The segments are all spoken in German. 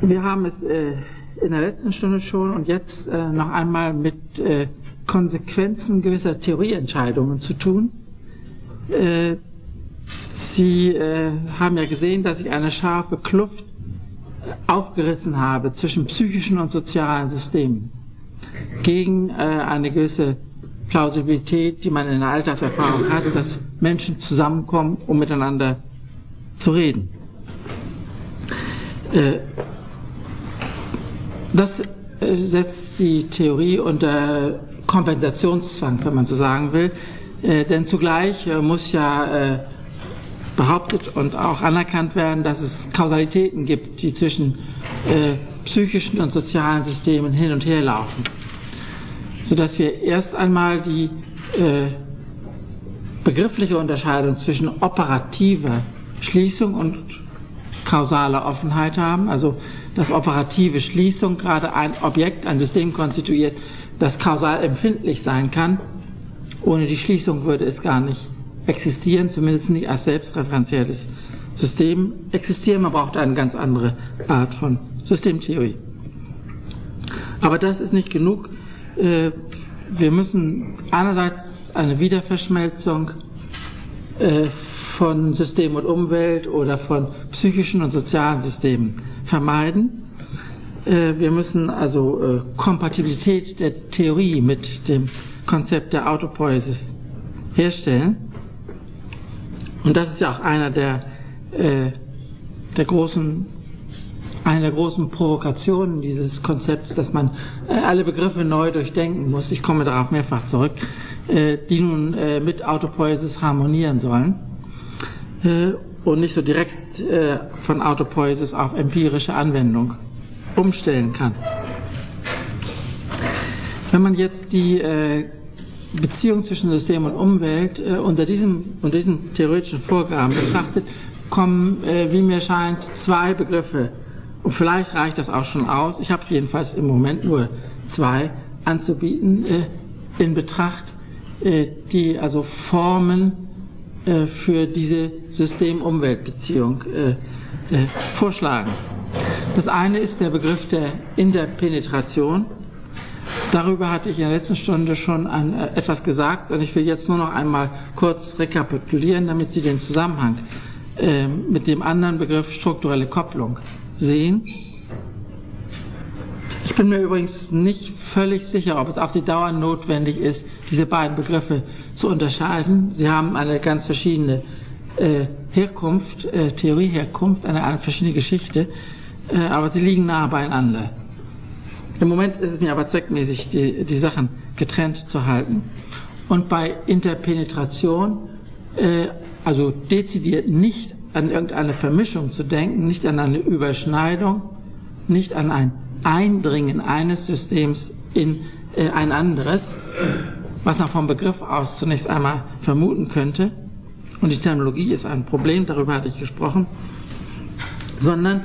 Wir haben es äh, in der letzten Stunde schon und jetzt äh, noch einmal mit äh, Konsequenzen gewisser Theorieentscheidungen zu tun. Äh, Sie äh, haben ja gesehen, dass ich eine scharfe Kluft aufgerissen habe zwischen psychischen und sozialen Systemen gegen äh, eine gewisse Plausibilität, die man in der Alterserfahrung hat, dass Menschen zusammenkommen, um miteinander zu reden. Das äh, setzt die Theorie unter Kompensationszwang, wenn man so sagen will, äh, denn zugleich äh, muss ja behauptet und auch anerkannt werden, dass es Kausalitäten gibt, die zwischen psychischen und sozialen Systemen hin und her laufen. Sodass wir erst einmal die begriffliche Unterscheidung zwischen operativer Schließung und kausaler Offenheit haben, also dass operative Schließung gerade ein Objekt, ein System konstituiert, das kausal empfindlich sein kann. Ohne die Schließung würde es gar nicht existieren, zumindest nicht als selbstreferenzielles System existieren. Man braucht eine ganz andere Art von Systemtheorie. Aber das ist nicht genug. Äh, wir müssen einerseits eine Wiederverschmelzung äh, von System und Umwelt oder von psychischen und sozialen Systemen vermeiden. Äh, wir müssen also Kompatibilität der Theorie mit dem Konzept der Autopoiesis herstellen. Und das ist ja auch einer der, äh, der großen, eine der großen Provokationen dieses Konzepts, dass man äh, alle Begriffe neu durchdenken muss. Ich komme darauf mehrfach zurück, äh, die nun äh, mit Autopoiesis harmonieren sollen äh, und nicht so direkt äh, von Autopoiesis auf empirische Anwendung umstellen kann. Wenn man jetzt die äh, Beziehung zwischen System und Umwelt äh, unter, diesem, unter diesen theoretischen Vorgaben betrachtet, kommen, äh, wie mir scheint, zwei Begriffe. Und vielleicht reicht das auch schon aus. Ich habe jedenfalls im Moment nur zwei anzubieten äh, in Betracht, äh, die also Formen äh, für diese System-Umwelt-Beziehung äh, vorschlagen. Das eine ist der Begriff der Interpenetration Darüber hatte ich in der letzten Stunde schon ein, äh, etwas gesagt und ich will jetzt nur noch einmal kurz rekapitulieren, damit Sie den Zusammenhang äh, mit dem anderen Begriff strukturelle Kopplung sehen. Bin mir übrigens nicht völlig sicher, ob es auf die Dauer notwendig ist, diese beiden Begriffe zu unterscheiden. Sie haben eine ganz verschiedene äh, Herkunft, äh, Theorieherkunft, eine, eine verschiedene Geschichte, äh, aber sie liegen nah beieinander. Im Moment ist es mir aber zweckmäßig, die, die Sachen getrennt zu halten. Und bei Interpenetration, äh, also dezidiert nicht an irgendeine Vermischung zu denken, nicht an eine Überschneidung, nicht an ein Eindringen eines Systems in äh, ein anderes, was man vom Begriff aus zunächst einmal vermuten könnte. Und die Terminologie ist ein Problem, darüber hatte ich gesprochen, sondern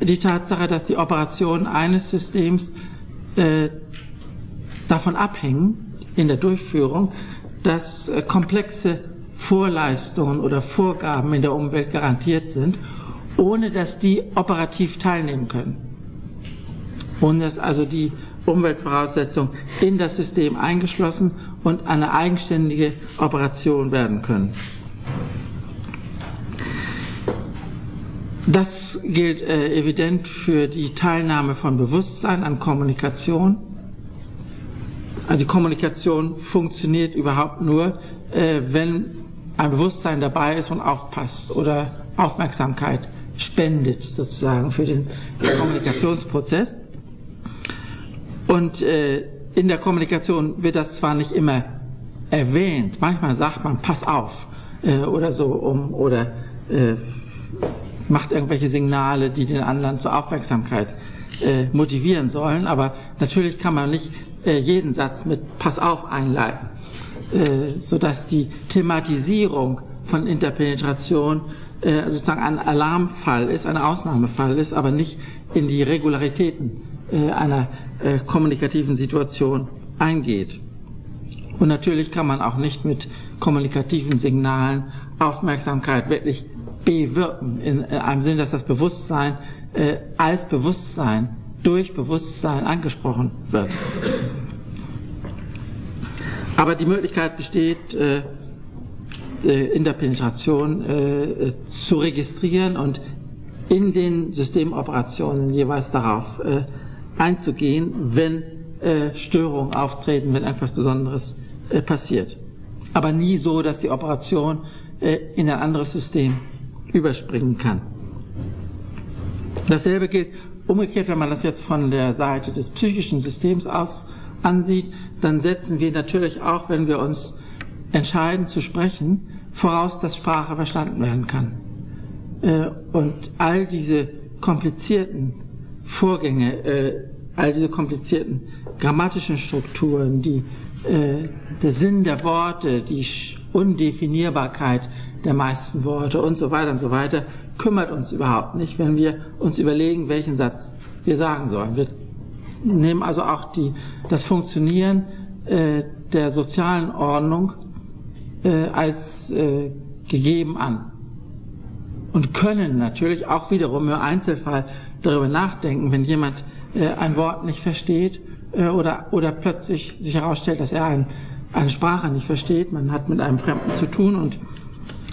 die Tatsache, dass die Operation eines Systems äh, davon abhängen in der Durchführung, dass äh, komplexe Vorleistungen oder Vorgaben in der Umwelt garantiert sind, ohne dass die operativ teilnehmen können. Ohne dass also die Umweltvoraussetzungen in das System eingeschlossen und eine eigenständige Operation werden können. Das gilt äh, evident für die Teilnahme von Bewusstsein an Kommunikation. Also die Kommunikation funktioniert überhaupt nur, äh, wenn ein Bewusstsein dabei ist und aufpasst oder Aufmerksamkeit spendet sozusagen für den Kommunikationsprozess. Und äh, in der Kommunikation wird das zwar nicht immer erwähnt, manchmal sagt man, pass auf äh, oder so um oder äh, macht irgendwelche Signale, die den anderen zur Aufmerksamkeit äh, motivieren sollen. Aber natürlich kann man nicht äh, jeden Satz mit Pass auf einleiten, äh, sodass die Thematisierung von Interpenetration sozusagen ein Alarmfall ist, ein Ausnahmefall ist, aber nicht in die Regularitäten einer äh, kommunikativen Situation eingeht. Und natürlich kann man auch nicht mit kommunikativen Signalen Aufmerksamkeit wirklich bewirken, in, einem Sinn, dass das Bewusstsein äh, als Bewusstsein durch Bewusstsein angesprochen wird. Aber die Möglichkeit besteht, äh, äh in der Penetration äh, zu registrieren und in den Systemoperationen jeweils darauf äh, einzugehen, wenn äh, Störungen auftreten, wenn etwas Besonderes äh, passiert. Aber nie so, dass die Operation äh, in ein anderes System überspringen kann. Dasselbe gilt umgekehrt, wenn man das jetzt von der Seite des psychischen Systems aus ansieht, dann setzen wir natürlich auch, wenn wir uns entscheiden zu sprechen, voraus, dass Sprache verstanden werden kann. Äh, und all diese komplizierten Vorgänge, äh, all diese komplizierten grammatischen Strukturen, die, äh, der Sinn der Worte, die Undefinierbarkeit der meisten Worte und so weiter und so weiter, kümmert uns überhaupt nicht, wenn wir uns überlegen, welchen Satz wir sagen sollen. Wir nehmen also auch die, das Funktionieren äh, der sozialen Ordnung äh, als äh, gegeben an und können natürlich auch wiederum im Einzelfall darüber nachdenken, wenn jemand äh, ein Wort nicht versteht äh, oder, oder plötzlich sich herausstellt, dass er ein, eine Sprache nicht versteht. Man hat mit einem Fremden zu tun und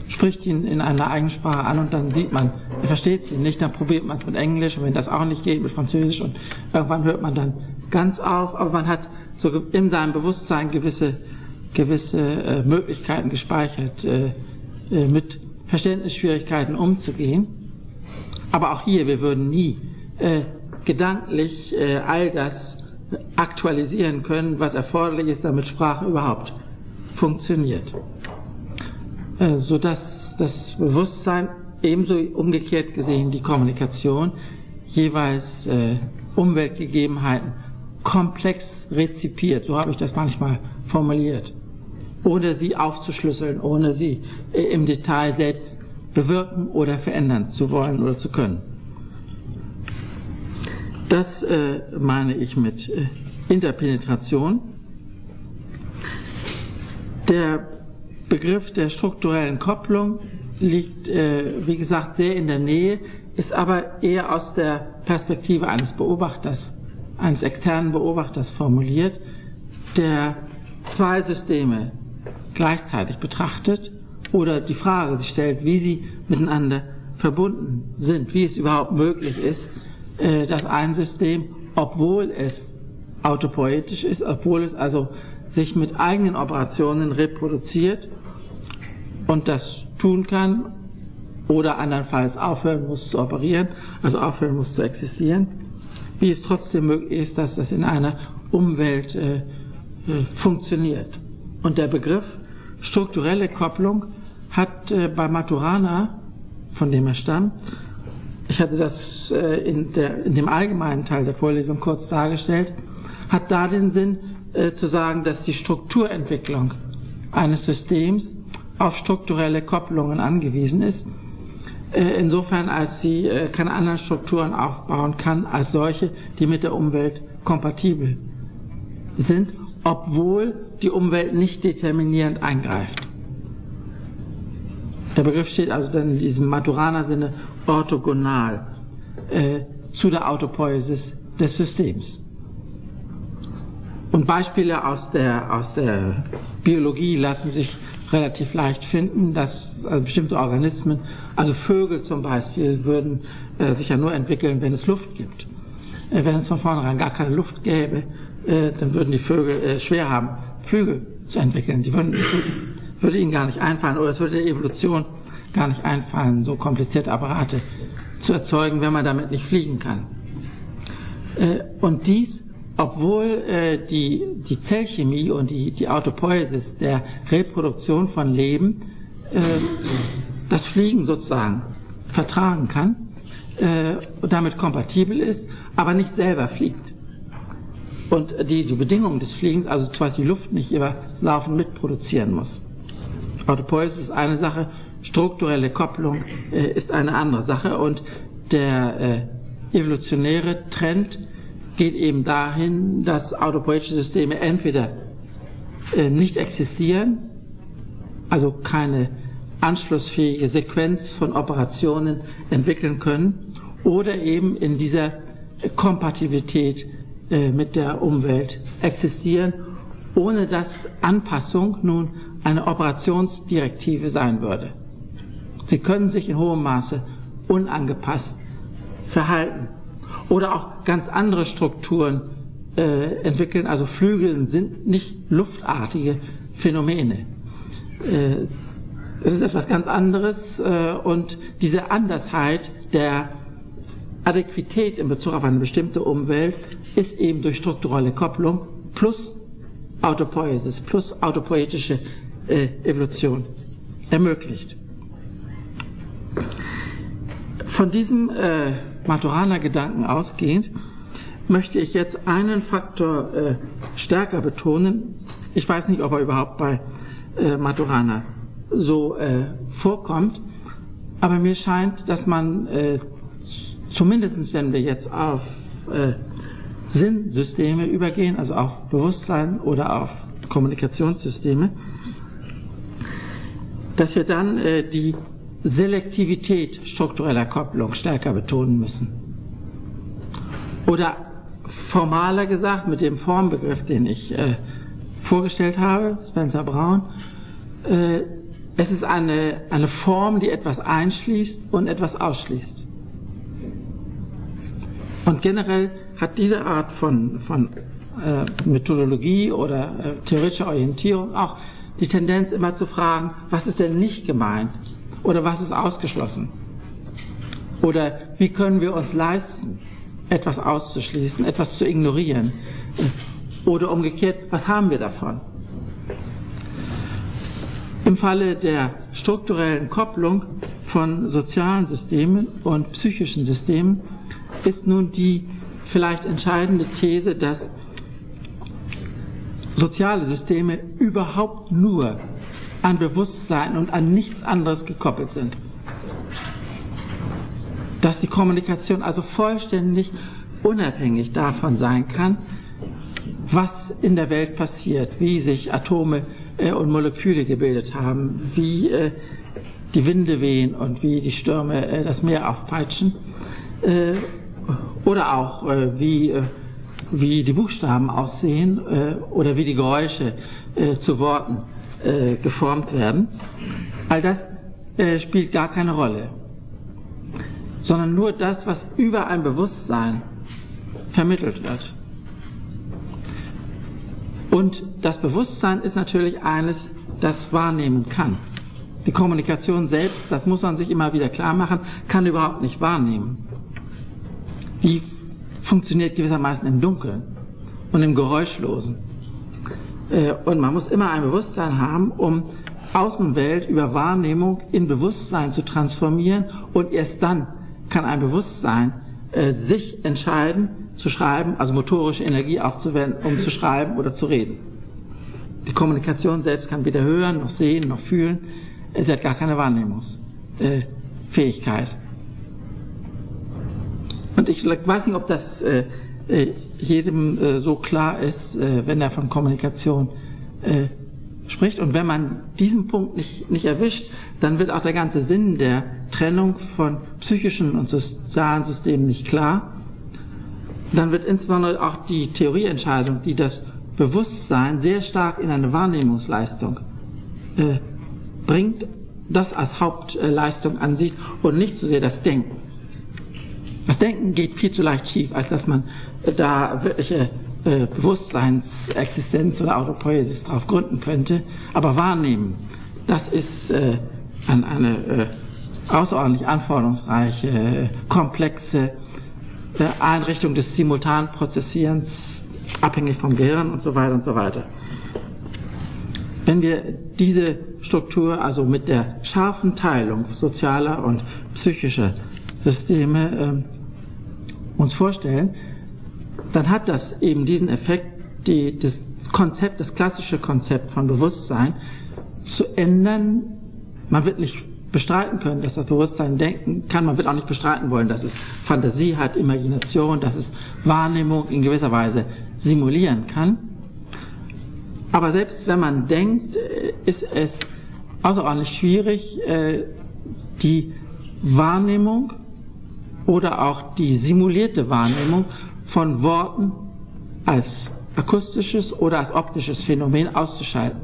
spricht ihn in einer eigenen Sprache an und dann sieht man, er versteht sie nicht, dann probiert man es mit Englisch und wenn das auch nicht geht, mit Französisch und irgendwann hört man dann ganz auf, aber man hat so in seinem Bewusstsein gewisse, gewisse äh, Möglichkeiten gespeichert, äh, äh, mit Verständnisschwierigkeiten umzugehen. Aber auch hier, wir würden nie äh, gedanklich äh, all das aktualisieren können, was erforderlich ist, damit Sprache überhaupt funktioniert. Äh, sodass das Bewusstsein ebenso umgekehrt gesehen die Kommunikation jeweils äh, Umweltgegebenheiten komplex rezipiert, so habe ich das manchmal formuliert ohne sie aufzuschlüsseln, ohne sie äh, im Detail selbst bewirken oder verändern zu wollen oder zu können. Das äh, meine ich mit äh, Interpenetration. Der Begriff der strukturellen Kopplung liegt, äh, wie gesagt, sehr in der Nähe, ist aber eher aus der Perspektive eines Beobachters, eines externen Beobachters formuliert, der zwei Systeme gleichzeitig betrachtet oder die Frage sich stellt, wie sie miteinander verbunden sind, wie es überhaupt möglich ist, äh, dass ein System, obwohl es autopoetisch ist, obwohl es also sich mit eigenen Operationen reproduziert und das tun kann oder andernfalls aufhören muss zu operieren, also aufhören muss zu existieren, wie es trotzdem möglich ist, dass das in einer Umwelt äh, äh, funktioniert. Und der Begriff strukturelle Kopplung hat äh, bei Maturana, von dem er stammt, ich hatte das äh, in, der, in, dem allgemeinen Teil der Vorlesung kurz dargestellt, hat da den Sinn äh, zu sagen, dass die Strukturentwicklung eines Systems auf strukturelle Kopplungen angewiesen ist, äh, insofern als sie äh, keine anderen Strukturen aufbauen kann als solche, die mit der Umwelt kompatibel sind obwohl die Umwelt nicht determinierend eingreift. Der Begriff steht also dann in diesem Maturana-Sinne orthogonal äh, zu der Autopoiesis des Systems. Und Beispiele aus der, aus der Biologie lassen sich relativ leicht finden, dass also bestimmte Organismen, also Vögel zum Beispiel, würden äh, sich ja nur entwickeln, wenn es Luft gibt. Äh, wenn es von vornherein gar keine Luft gäbe, äh, dann würden die Vögel äh, schwer haben, Flügel zu entwickeln. Die würden, würde ihnen gar nicht einfallen oder es würde der Evolution gar nicht einfallen, so komplizierte Apparate zu erzeugen, wenn man damit nicht fliegen kann. Und dies, obwohl die, die Zellchemie und die, die Autopoiesis der Reproduktion von Leben das Fliegen sozusagen vertragen kann und damit kompatibel ist, aber nicht selber fliegt. Und die, die Bedingungen des Fliegens, also quasi die Luft nicht über das Laufen mitproduzieren muss. Autopoiesis ist eine Sache, strukturelle Kopplung äh, ist eine andere Sache. Und der äh, evolutionäre Trend geht eben dahin, dass autopoetische Systeme entweder äh, nicht existieren, also keine anschlussfähige Sequenz von Operationen entwickeln können oder eben in dieser Kompatibilität äh, mit der Umwelt existieren, ohne dass Anpassung nun eine Operationsdirektive sein würde. Sie können sich in hohem Maße unangepasst verhalten oder auch ganz andere Strukturen äh, entwickeln. Also Flügel sind nicht luftartige Phänomene. Äh, es ist etwas ganz anderes äh, und diese Andersheit der Adäquität in Bezug auf eine bestimmte Umwelt ist eben durch strukturelle Kopplung plus Autopoiesis, plus autopoetische äh, Evolution ermöglicht. Von diesem äh, Maturana-Gedanken ausgehend möchte ich jetzt einen Faktor äh, stärker betonen. Ich weiß nicht, ob er überhaupt bei äh, Maturana so äh, vorkommt, aber mir scheint, dass man äh, zumindest wenn wir jetzt auf äh, Sinnsysteme übergehen, also auf Bewusstsein oder auf Kommunikationssysteme, dass wir dann äh, die Selektivität struktureller Kopplung stärker betonen müssen. Oder formaler gesagt, mit dem Formbegriff, den ich äh, vorgestellt habe, Spencer Brown, äh, es ist eine, eine Form, die etwas einschließt und etwas ausschließt. Und generell hat diese Art von, von äh, Methodologie oder äh, theoretischer Orientierung auch die Tendenz immer zu fragen, was ist denn nicht gemeint oder was ist ausgeschlossen? Oder wie können wir uns leisten, etwas auszuschließen, etwas zu ignorieren? Oder umgekehrt, was haben wir davon? Im Falle der strukturellen Kopplung von sozialen Systemen und psychischen Systemen ist nun die vielleicht entscheidende These, dass soziale Systeme überhaupt nur an Bewusstsein und an nichts anderes gekoppelt sind. Dass die Kommunikation also vollständig unabhängig davon sein kann, was in der Welt passiert, wie sich Atome äh, und Moleküle gebildet haben, wie äh, die Winde wehen und wie die Stürme äh, das Meer aufpeitschen oder auch wie, wie die Buchstaben aussehen äh, oder wie die Geräusche äh, zu Worten äh, geformt werden. All das äh, spielt gar keine Rolle, sondern nur das, was über ein Bewusstsein vermittelt wird. Und das Bewusstsein ist natürlich eines, das wahrnehmen kann. Die Kommunikation selbst, das muss man sich immer wieder klar machen, kann überhaupt nicht wahrnehmen die funktioniert gewissermaßen im Dunkeln und im Geräuschlosen. Äh, und man muss immer ein Bewusstsein haben, um Außenwelt über Wahrnehmung in Bewusstsein zu transformieren und erst dann kann ein Bewusstsein äh, sich entscheiden zu schreiben, also motorische Energie aufzuwenden, um zu schreiben oder zu reden. Die Kommunikation selbst kann weder hören, noch sehen, noch fühlen. Sie hat gar keine Wahrnehmungsfähigkeit. Ich weiß nicht, ob das äh, äh, jedem äh, so klar ist, äh, wenn er von Kommunikation äh, spricht. Und wenn man diesen Punkt nicht, nicht erwischt, dann wird auch der ganze Sinn der Trennung von psychischen und sozialen Systemen nicht klar. Dann wird insbesondere auch die Theorieentscheidung, die das Bewusstsein sehr stark in eine Wahrnehmungsleistung äh, bringt, das als Hauptleistung ansieht und nicht so sehr das Denken. Das Denken geht viel zu leicht schief, als dass man da wirkliche äh, Bewusstseinsexistenz oder Autopoiesis drauf gründen könnte. Aber wahrnehmen, das ist äh, an eine äh, außerordentlich anforderungsreiche, äh, komplexe äh, Einrichtung des Simultanprozessierens, abhängig vom Gehirn und so weiter und so weiter. Wenn wir diese Struktur also mit der scharfen Teilung sozialer und psychischer Systeme ähm, uns vorstellen, dann hat das eben diesen Effekt, die, das Konzept, das klassische Konzept von Bewusstsein zu ändern. Man wird nicht bestreiten können, dass das Bewusstsein denken kann. Man wird auch nicht bestreiten wollen, dass es Fantasie hat, Imagination, dass es Wahrnehmung in gewisser Weise simulieren kann. Aber selbst wenn man denkt, äh, ist es außerordentlich schwierig, äh, die Wahrnehmung oder auch die simulierte Wahrnehmung von Worten als akustisches oder als optisches Phänomen auszuschalten.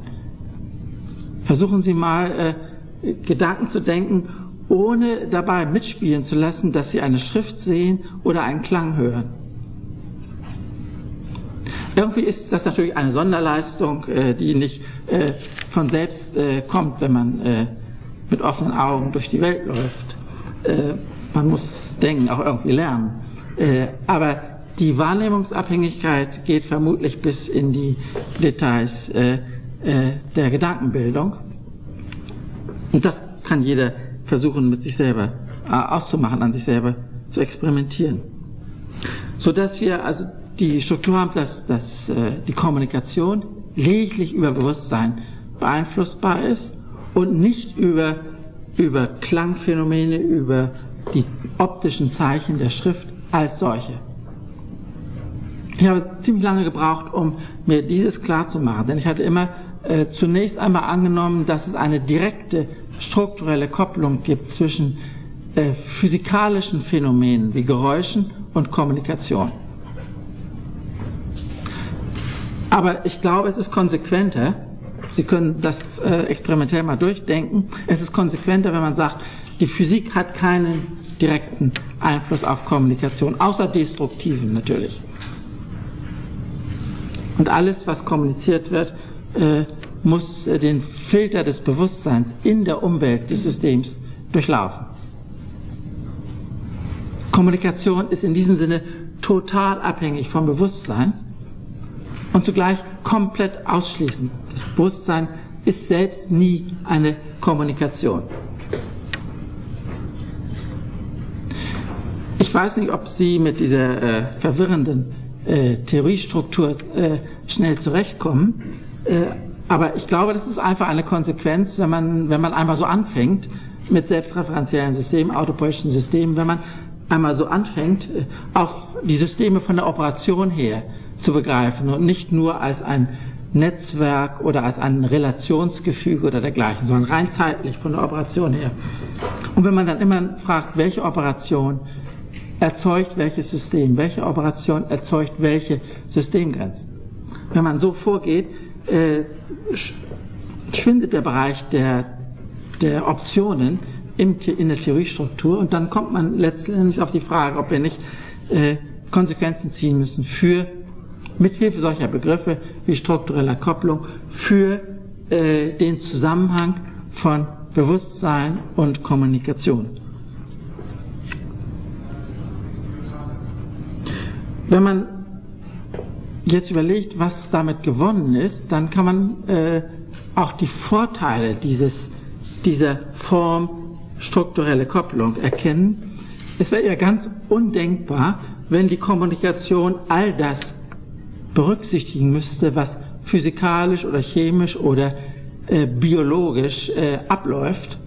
Versuchen Sie mal, äh, Gedanken zu denken, ohne dabei mitspielen zu lassen, dass Sie eine Schrift sehen oder einen Klang hören. Irgendwie ist das natürlich eine Sonderleistung, äh, die nicht äh, von selbst äh, kommt, wenn man äh, mit offenen Augen durch die Welt läuft. Man muss denken, auch irgendwie lernen. Äh, aber die Wahrnehmungsabhängigkeit geht vermutlich bis in die Details äh, äh, der Gedankenbildung. Und das kann jeder versuchen, mit sich selber auszumachen, an sich selber zu experimentieren. So dass wir also die Struktur haben, dass, dass die Kommunikation lediglich über Bewusstsein beeinflussbar ist und nicht über, über Klangphänomene, über die optischen Zeichen der Schrift als solche. Ich habe ziemlich lange gebraucht, um mir dieses klar zu machen, denn ich hatte immer äh, zunächst einmal angenommen, dass es eine direkte strukturelle Kopplung gibt zwischen äh, physikalischen Phänomenen wie Geräuschen und Kommunikation. Aber ich glaube, es ist konsequenter, Sie können das äh, experimentell mal durchdenken, es ist konsequenter, wenn man sagt, die Physik hat keinen direkten Einfluss auf Kommunikation, außer destruktiven natürlich. Und alles, was kommuniziert wird, äh, muss äh, den Filter des Bewusstseins in der Umwelt des Systems durchlaufen. Kommunikation ist in diesem Sinne total abhängig vom Bewusstsein und zugleich komplett ausschließend. Das Bewusstsein ist selbst nie eine Kommunikation. Ich weiß nicht, ob Sie mit dieser äh, verwirrenden äh, Theoriestruktur äh, schnell zurechtkommen. Äh, aber ich glaube, das ist einfach eine Konsequenz, wenn man, wenn man einmal so anfängt mit selbstreferenziellen Systemen, autopoetischen Systemen, wenn man einmal so anfängt, äh, auch die Systeme von der Operation her zu begreifen und nicht nur als ein Netzwerk oder als ein Relationsgefüge oder dergleichen, sondern rein zeitlich von der Operation her. Und wenn man dann immer fragt, welche Operation erzeugt welches System, welche Operation erzeugt welche Systemgrenzen. Wenn man so vorgeht, äh, schwindet der Bereich der, der Optionen im, in der Theoriestruktur und dann kommt man letztendlich auf die Frage, ob wir nicht äh, Konsequenzen ziehen müssen für mithilfe solcher Begriffe wie struktureller Kopplung für äh, den Zusammenhang von Bewusstsein und Kommunikation. Wenn man jetzt überlegt, was damit gewonnen ist, dann kann man äh, auch die Vorteile dieses, dieser Form strukturelle Kopplung erkennen. Es wäre ja ganz undenkbar, wenn die Kommunikation all das berücksichtigen müsste, was physikalisch oder chemisch oder äh, biologisch äh, abläuft,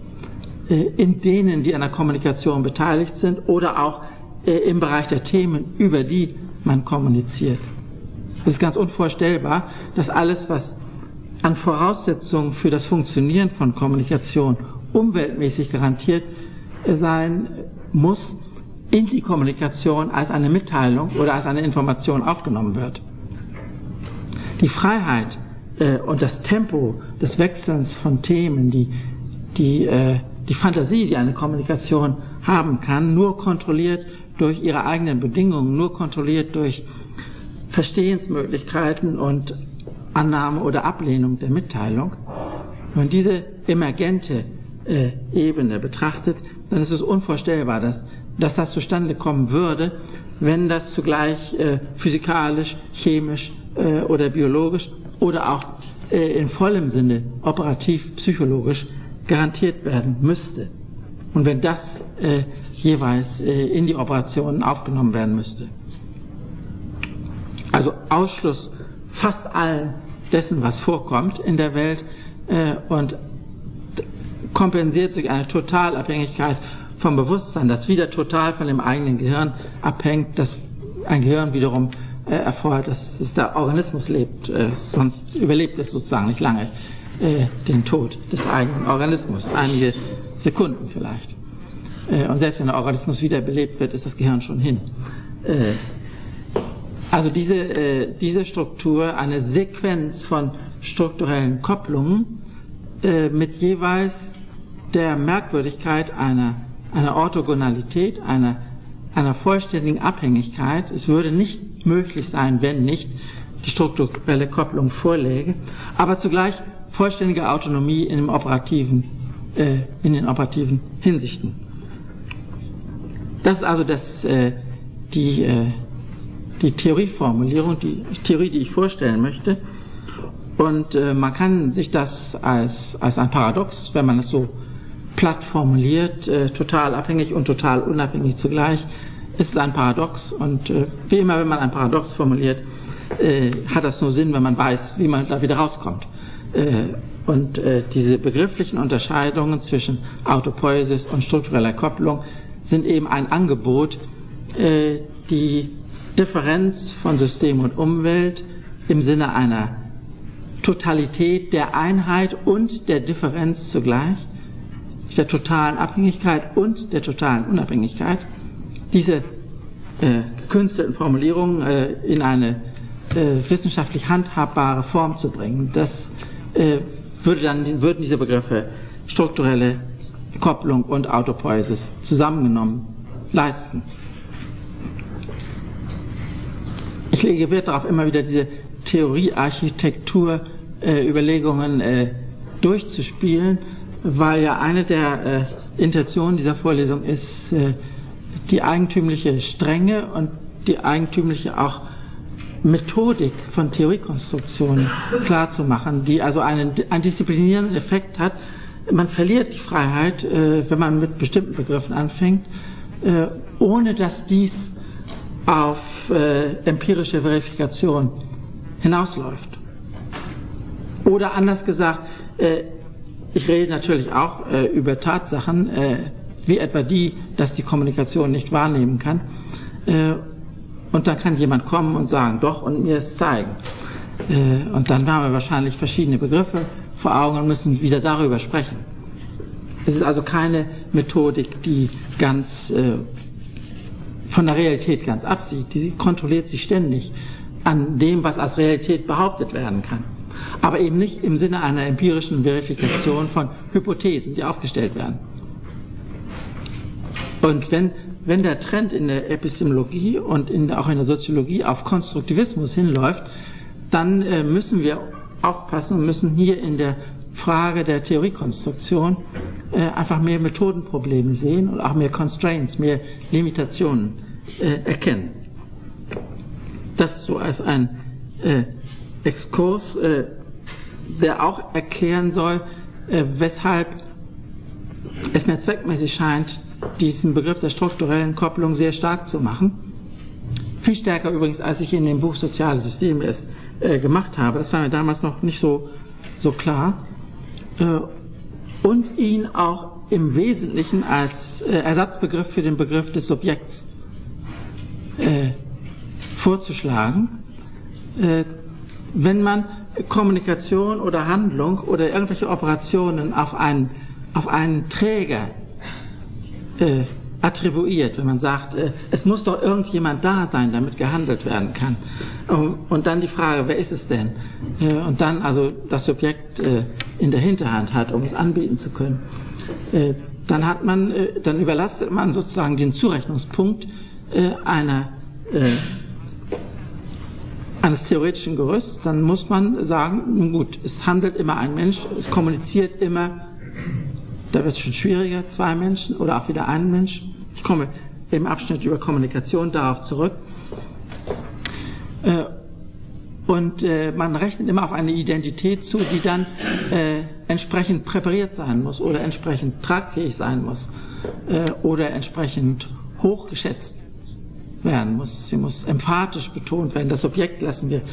äh, in denen, die an der Kommunikation beteiligt sind oder auch äh, im Bereich der Themen, über die man kommuniziert. Es ist ganz unvorstellbar, dass alles, was an Voraussetzungen für das Funktionieren von Kommunikation umweltmäßig garantiert sein muss, in die Kommunikation als eine Mitteilung oder als eine Information aufgenommen wird. Die Freiheit äh, und das Tempo des Wechselns von Themen, die, die, äh, die Fantasie, die eine Kommunikation haben kann, nur kontrolliert durch ihre eigenen Bedingungen, nur kontrolliert durch Verstehensmöglichkeiten und Annahme oder Ablehnung der Mitteilung. Wenn man diese emergente äh, Ebene betrachtet, dann ist es unvorstellbar, dass, dass das zustande kommen würde, wenn das zugleich äh, physikalisch, chemisch äh, oder biologisch oder auch äh, in vollem Sinne operativ, psychologisch garantiert werden müsste. Und wenn das äh, jeweils äh, in die Operationen aufgenommen werden müsste. Also Ausschluss fast allen dessen, was vorkommt in der Welt äh, und kompensiert durch eine Totalabhängigkeit vom Bewusstsein, das wieder total von dem eigenen Gehirn abhängt, das ein Gehirn wiederum äh, erfordert, dass es der Organismus lebt, äh, sonst überlebt es sozusagen nicht lange. äh, den Tod des eigenen Organismus, einige Sekunden vielleicht. Äh, und selbst wenn der Organismus wiederbelebt wird, ist das Gehirn schon hin. Äh, also diese, äh, diese Struktur, eine Sequenz von strukturellen Kopplungen mit jeweils der Merkwürdigkeit einer, einer Orthogonalität, einer, einer vollständigen Abhängigkeit. Es würde nicht möglich sein, wenn nicht die strukturelle Kopplung vorläge, aber zugleich vollständige Autonomie in, operativen, in den operativen Hinsichten. Das ist also das, äh, die, äh, die Theorieformulierung, die Theorie, die ich vorstellen möchte. Und äh, man kann sich das als, als ein Paradox, wenn man es so platt formuliert, äh, total abhängig und total unabhängig zugleich, ist es ein Paradox. Und äh, wie immer, wenn man ein Paradox formuliert, äh, hat das nur Sinn, wenn man weiß, wie man da wieder rauskommt. Äh, und äh, diese begrifflichen Unterscheidungen zwischen Autopoiesis und struktureller Kopplung sind eben ein Angebot, äh, die Differenz von System und Umwelt im Sinne einer Totalität der Einheit und der Differenz zugleich, der totalen Abhängigkeit und der totalen Unabhängigkeit, diese äh, gekünstelten Formulierungen äh, in eine äh, wissenschaftlich handhabbare Form zu bringen. Das äh, würde dann, würden diese Begriffe strukturelle Kopplung und Autopoiesis zusammengenommen leisten. Ich lege Wert darauf, immer wieder diese Theoriearchitektur-Überlegungen äh, äh, durchzuspielen, weil ja eine der äh, Intentionen dieser Vorlesung ist, äh, die eigentümliche Strenge und die eigentümliche auch Methodik von Theoriekonstruktionen klarzumachen, die also einen, einen disziplinierenden Effekt hat. Man verliert die Freiheit, äh, wenn man mit bestimmten Begriffen anfängt, äh, ohne dass dies auf äh, empirische Verifikation hinausläuft. Oder anders gesagt, ich rede natürlich auch über Tatsachen, wie etwa die, dass die Kommunikation nicht wahrnehmen kann. Und dann kann jemand kommen und sagen, doch, und mir es zeigen. Und dann haben wir wahrscheinlich verschiedene Begriffe vor Augen und müssen wieder darüber sprechen. Es ist also keine Methodik, die ganz äh, von der Realität ganz absieht. Die kontrolliert sich ständig an dem, was als Realität behauptet werden kann. Aber eben nicht im Sinne einer empirischen Verifikation von Hypothesen, die aufgestellt werden. Und wenn wenn der Trend in der Epistemologie und in, auch in der Soziologie auf Konstruktivismus hinläuft, dann äh, müssen wir aufpassen und müssen hier in der Frage der Theoriekonstruktion äh, einfach mehr Methodenprobleme sehen und auch mehr Constraints, mehr Limitationen äh, erkennen. Das so als ein äh, Exkurs, äh, der auch erklären soll, äh, weshalb es mir zweckmäßig scheint, diesen Begriff der strukturellen Kopplung sehr stark zu machen. Viel stärker übrigens, als ich in dem Buch Soziale Systeme es äh, gemacht habe. Das war mir damals noch nicht so, so klar. Äh, und ihn auch im Wesentlichen als äh, Ersatzbegriff für den Begriff des Subjekts äh, vorzuschlagen. Äh, wenn man Kommunikation oder Handlung oder irgendwelche Operationen auf einen, auf einen Träger äh, attribuiert, wenn man sagt, äh, es muss doch irgendjemand da sein, damit gehandelt werden kann. Um, und dann die Frage, wer ist es denn? Äh, und dann also das Subjekt äh, in der Hinterhand hat, um es anbieten zu können. Dann hat man, dann überlastet man sozusagen den Zurechnungspunkt einer eines theoretischen Gerüsts, dann muss man sagen, nun gut, es handelt immer ein Mensch, es kommuniziert immer da wird es schon schwieriger, zwei Menschen oder auch wieder ein Mensch. Ich komme im Abschnitt über Kommunikation darauf zurück. Äh, und äh, man rechnet immer auf eine Identität zu, die dann äh, entsprechend präpariert sein muss oder entsprechend tragfähig sein muss oder entsprechend hochgeschätzt werden muss. Sie muss emphatisch betont werden. Das Objekt lassen wir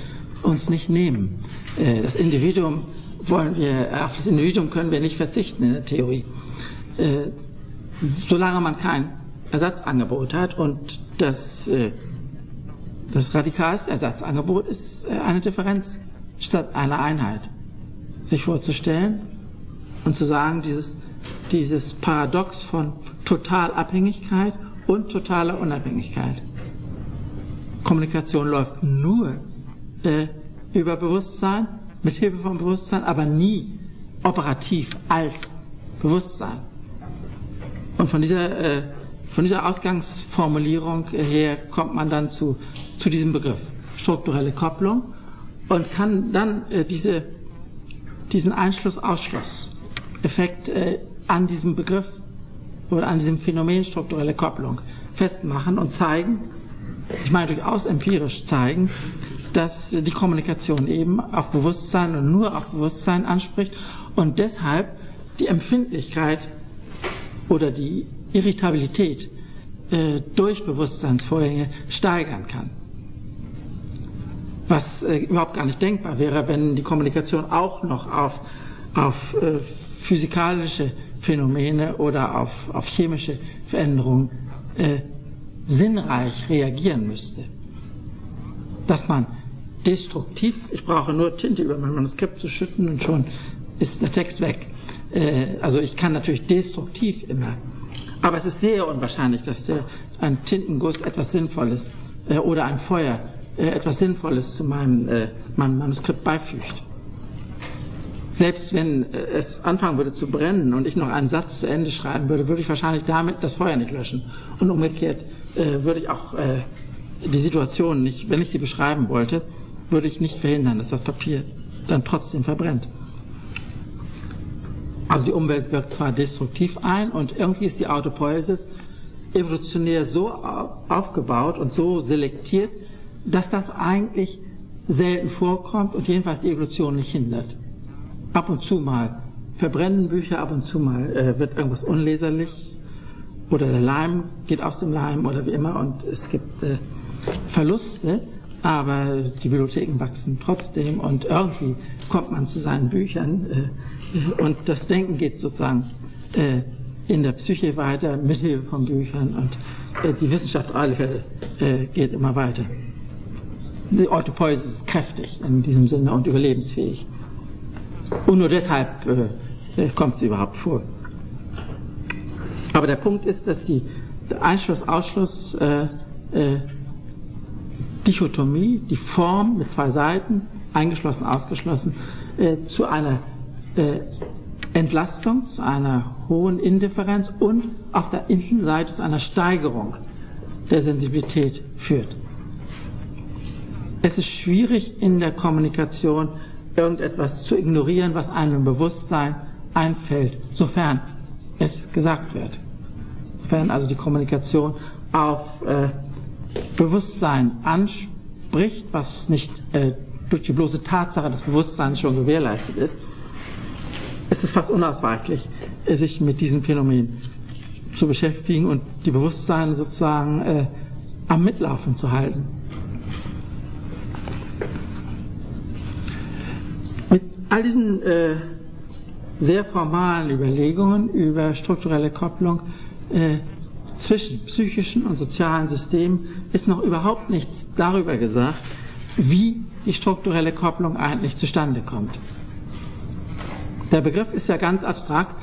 uns nicht nehmen. das Individuum wollen wir, auf das Individuum können wir nicht verzichten in der Theorie. Äh, solange man kein Ersatzangebot hat und das, äh, das radikalste Ersatzangebot ist äh, eine Differenz statt einer Einheit. sich vorzustellen und zu sagen, dieses, dieses Paradox von Totalabhängigkeit und totaler Unabhängigkeit. Kommunikation läuft nur äh, über Bewusstsein, mit Hilfe von Bewusstsein, aber nie operativ als Bewusstsein. Und von dieser, äh, von dieser Ausgangsformulierung her kommt man dann zu, zu diesem Begriff, strukturelle Kopplung, und kann dann äh, diese, diesen Einschluss-Ausschluss-Effekt äh, an diesem Begriff oder an diesem Phänomen strukturelle Kopplung festmachen und zeigen, ich meine durchaus empirisch zeigen, dass die Kommunikation eben auf Bewusstsein und nur auf Bewusstsein anspricht und deshalb die Empfindlichkeit oder die Irritabilität äh, durch Bewusstseinsvorgänge steigern kann. Was äh, überhaupt gar nicht denkbar wäre, wenn die Kommunikation auch noch auf, auf äh, physikalische Phänomene oder auf, auf chemische Veränderungen äh, sinnreich reagieren müsste. Dass man destruktiv, ich brauche nur Tinte über mein Manuskript zu schütten und schon ist der Text weg. Äh, also ich kann natürlich destruktiv immer. Aber es ist sehr unwahrscheinlich, dass der, ein Tintenguss etwas Sinnvolles äh, oder ein Feuer äh, etwas Sinnvolles zu meinem, meinem Manuskript beifügt. Selbst wenn es anfangen würde zu brennen und ich noch einen Satz zu Ende schreiben würde, würde ich wahrscheinlich damit das Feuer nicht löschen. Und umgekehrt würde ich auch die Situation nicht, wenn ich sie beschreiben wollte, würde ich nicht verhindern, dass das Papier dann trotzdem verbrennt. Also die Umwelt wirkt zwar destruktiv ein und irgendwie ist die Autopoiesis evolutionär so aufgebaut und so selektiert, dass das eigentlich selten vorkommt und jedenfalls die Evolution nicht hindert. Ab und zu mal verbrennen Bücher, ab und zu mal äh, wird irgendwas unleserlich oder der Leim geht aus dem Leim oder wie immer und es gibt äh, Verluste, aber die Bibliotheken wachsen trotzdem und irgendwie kommt man zu seinen Büchern. Äh, und das Denken geht sozusagen äh, in der Psyche weiter mit Hilfe von Büchern und äh, die Wissenschaft alle äh, geht immer weiter. Die Autopoiesis ist kräftig in diesem Sinne und überlebensfähig. Und nur deshalb äh, kommt sie überhaupt vor. Aber der Punkt ist, dass die Einschluss-Ausschluss äh, äh, Dichotomie, die Form mit zwei Seiten, eingeschlossen, ausgeschlossen, äh, zu einer äh, Entlastung, zu einer hohen Indifferenz und auf der Innenseite zu einer Steigerung der Sensibilität führt. Es ist schwierig in der Kommunikation irgendetwas zu ignorieren, was einem Bewusstsein einfällt, sofern es gesagt wird. Sofern also die Kommunikation auf äh, Bewusstsein anspricht, was nicht äh, durch die bloße Tatsache des Bewusstseins schon gewährleistet ist, es ist fast unausweichlich, sich mit diesem Phänomen zu beschäftigen und die Bewusstsein sozusagen äh, am Mitlaufen zu halten. Mit all diesen äh, sehr formalen Überlegungen über strukturelle Kopplung äh, zwischen psychischen und sozialen Systemen ist noch überhaupt nichts darüber gesagt, wie die strukturelle Kopplung eigentlich zustande kommt. Der Begriff ist ja ganz abstrakt,